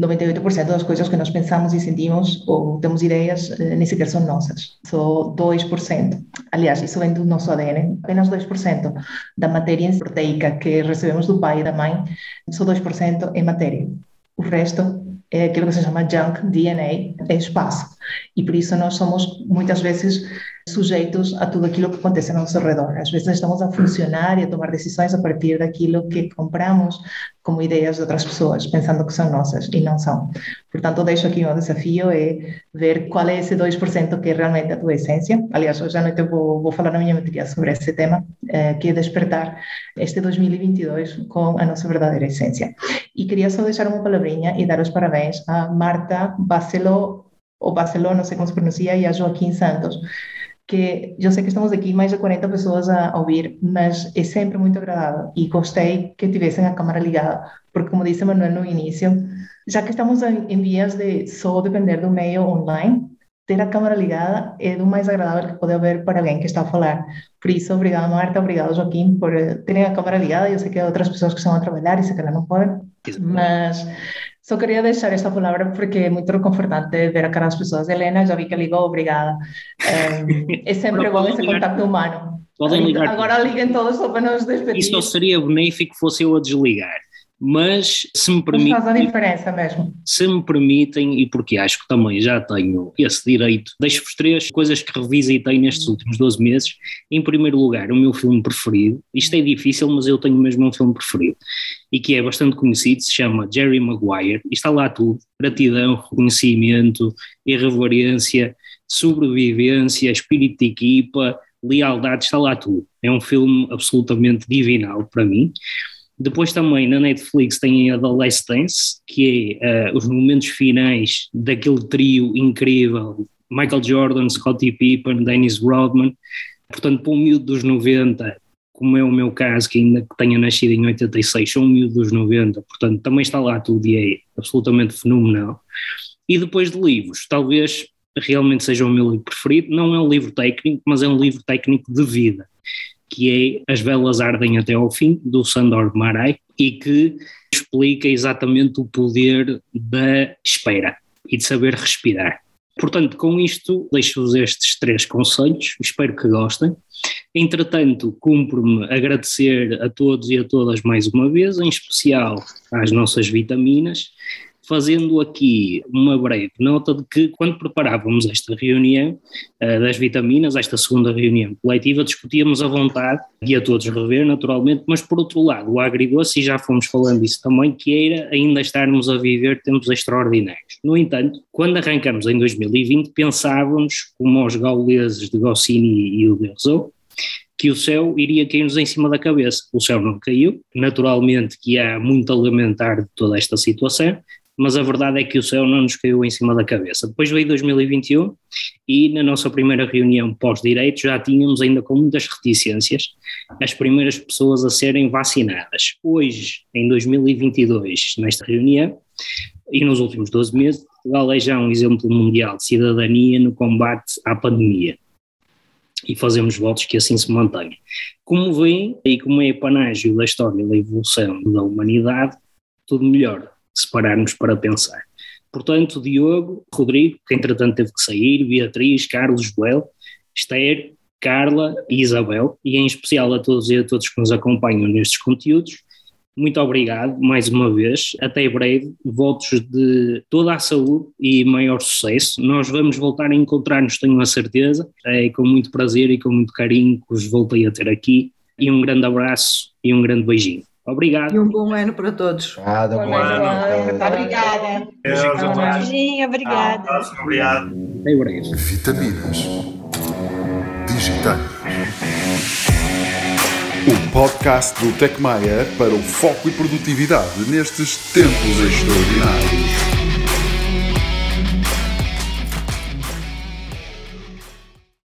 98% das coisas que nós pensamos e sentimos ou temos ideias eh, nem sequer são nossas, só 2%. Aliás, isso vem do nosso ADN, apenas 2% da matéria proteica que recebemos do pai e da mãe, só 2% é matéria. O resto é aquilo que se chama junk DNA, é espaço. E por isso nós somos muitas vezes sujeitos a tudo aquilo que acontece ao nosso redor. Às vezes estamos a funcionar e a tomar decisões a partir daquilo que compramos como ideias de outras pessoas, pensando que são nossas e não são. Portanto, deixo aqui um desafio é ver qual é esse 2% que é realmente a tua essência. Aliás, hoje à noite eu vou, vou falar na minha matéria sobre esse tema, eh, que é despertar este 2022 com a nossa verdadeira essência. E queria só deixar uma palavrinha e dar os parabéns a Marta Baceló, ou Baceló, não sei como se pronuncia, e a Joaquim Santos, que eu sei que estamos aqui mais de 40 pessoas a ouvir, mas é sempre muito agradável e gostei que tivessem a câmera ligada, porque como disse Manuel no início, já que estamos em vias de só depender do meio online, ter a câmera ligada é do mais agradável que pode haver para alguém que está a falar. Por isso, obrigada Marta, obrigado Joaquim por terem a câmera ligada. Eu sei que há outras pessoas que estão a trabalhar e sei que não podem, mas só queria deixar esta palavra porque é muito reconfortante ver a cara das pessoas. Helena, já vi que ligou, obrigada. É, [LAUGHS] é sempre bom esse contato humano. Podem ligar. Agora liguem todos só para nos despedir. Isso seria benéfico fosse eu a desligar. Mas se me permitem. Faz a diferença mesmo. Se me permitem, e porque acho que também já tenho esse direito, deixo-vos três coisas que revisitei nestes últimos 12 meses. Em primeiro lugar, o meu filme preferido. Isto é difícil, mas eu tenho mesmo um filme preferido. E que é bastante conhecido, se chama Jerry Maguire. E está lá tudo: gratidão, reconhecimento, irreverência, sobrevivência, espírito de equipa, lealdade, está lá tudo. É um filme absolutamente divinal para mim. Depois também na Netflix tem a The Last Dance, que é uh, os momentos finais daquele trio incrível, Michael Jordan, Scottie Pippen, Dennis Rodman, portanto para um miúdo dos 90, como é o meu caso, que ainda tenha nascido em 86, sou um miúdo dos 90, portanto também está lá tudo e é absolutamente fenomenal. E depois de livros, talvez realmente seja o meu livro preferido, não é um livro técnico, mas é um livro técnico de vida que é As Velas Ardem Até ao Fim, do Sandor Marai, e que explica exatamente o poder da espera e de saber respirar. Portanto, com isto, deixo-vos estes três conselhos, espero que gostem. Entretanto, cumpro-me agradecer a todos e a todas mais uma vez, em especial às nossas vitaminas, fazendo aqui uma breve nota de que, quando preparávamos esta reunião uh, das vitaminas, esta segunda reunião coletiva, discutíamos a vontade, e a todos rever, naturalmente, mas por outro lado, o agridoce, e já fomos falando isso também, que era ainda estarmos a viver tempos extraordinários. No entanto, quando arrancamos em 2020, pensávamos, como os gauleses de Goscinny e o Derzo, que o céu iria cair-nos em cima da cabeça. O céu não caiu, naturalmente que há muito a lamentar de toda esta situação, mas a verdade é que o céu não nos caiu em cima da cabeça. Depois veio 2021 e na nossa primeira reunião pós-direito já tínhamos ainda com muitas reticências as primeiras pessoas a serem vacinadas. Hoje, em 2022, nesta reunião e nos últimos 12 meses, Portugal é já um exemplo mundial de cidadania no combate à pandemia e fazemos votos que assim se mantenha. Como vem e como é panágio da história da evolução da humanidade, tudo melhor se pararmos para pensar. Portanto, Diogo, Rodrigo, que entretanto teve que sair, Beatriz, Carlos, Joel, Esther, Carla e Isabel, e em especial a todos e a todos que nos acompanham nestes conteúdos, muito obrigado mais uma vez. Até breve. Votos de toda a saúde e maior sucesso. Nós vamos voltar a encontrar-nos, tenho a certeza. É com muito prazer e com muito carinho que os voltei a ter aqui. E um grande abraço e um grande beijinho. Obrigado. E um bom ano para todos. Obrigado, bom, bom ano. Obrigada. Beijinho, obrigada. Obrigado. Até breve. Vitaminas digitais. O podcast do Tecmaia para o foco e produtividade nestes tempos extraordinários.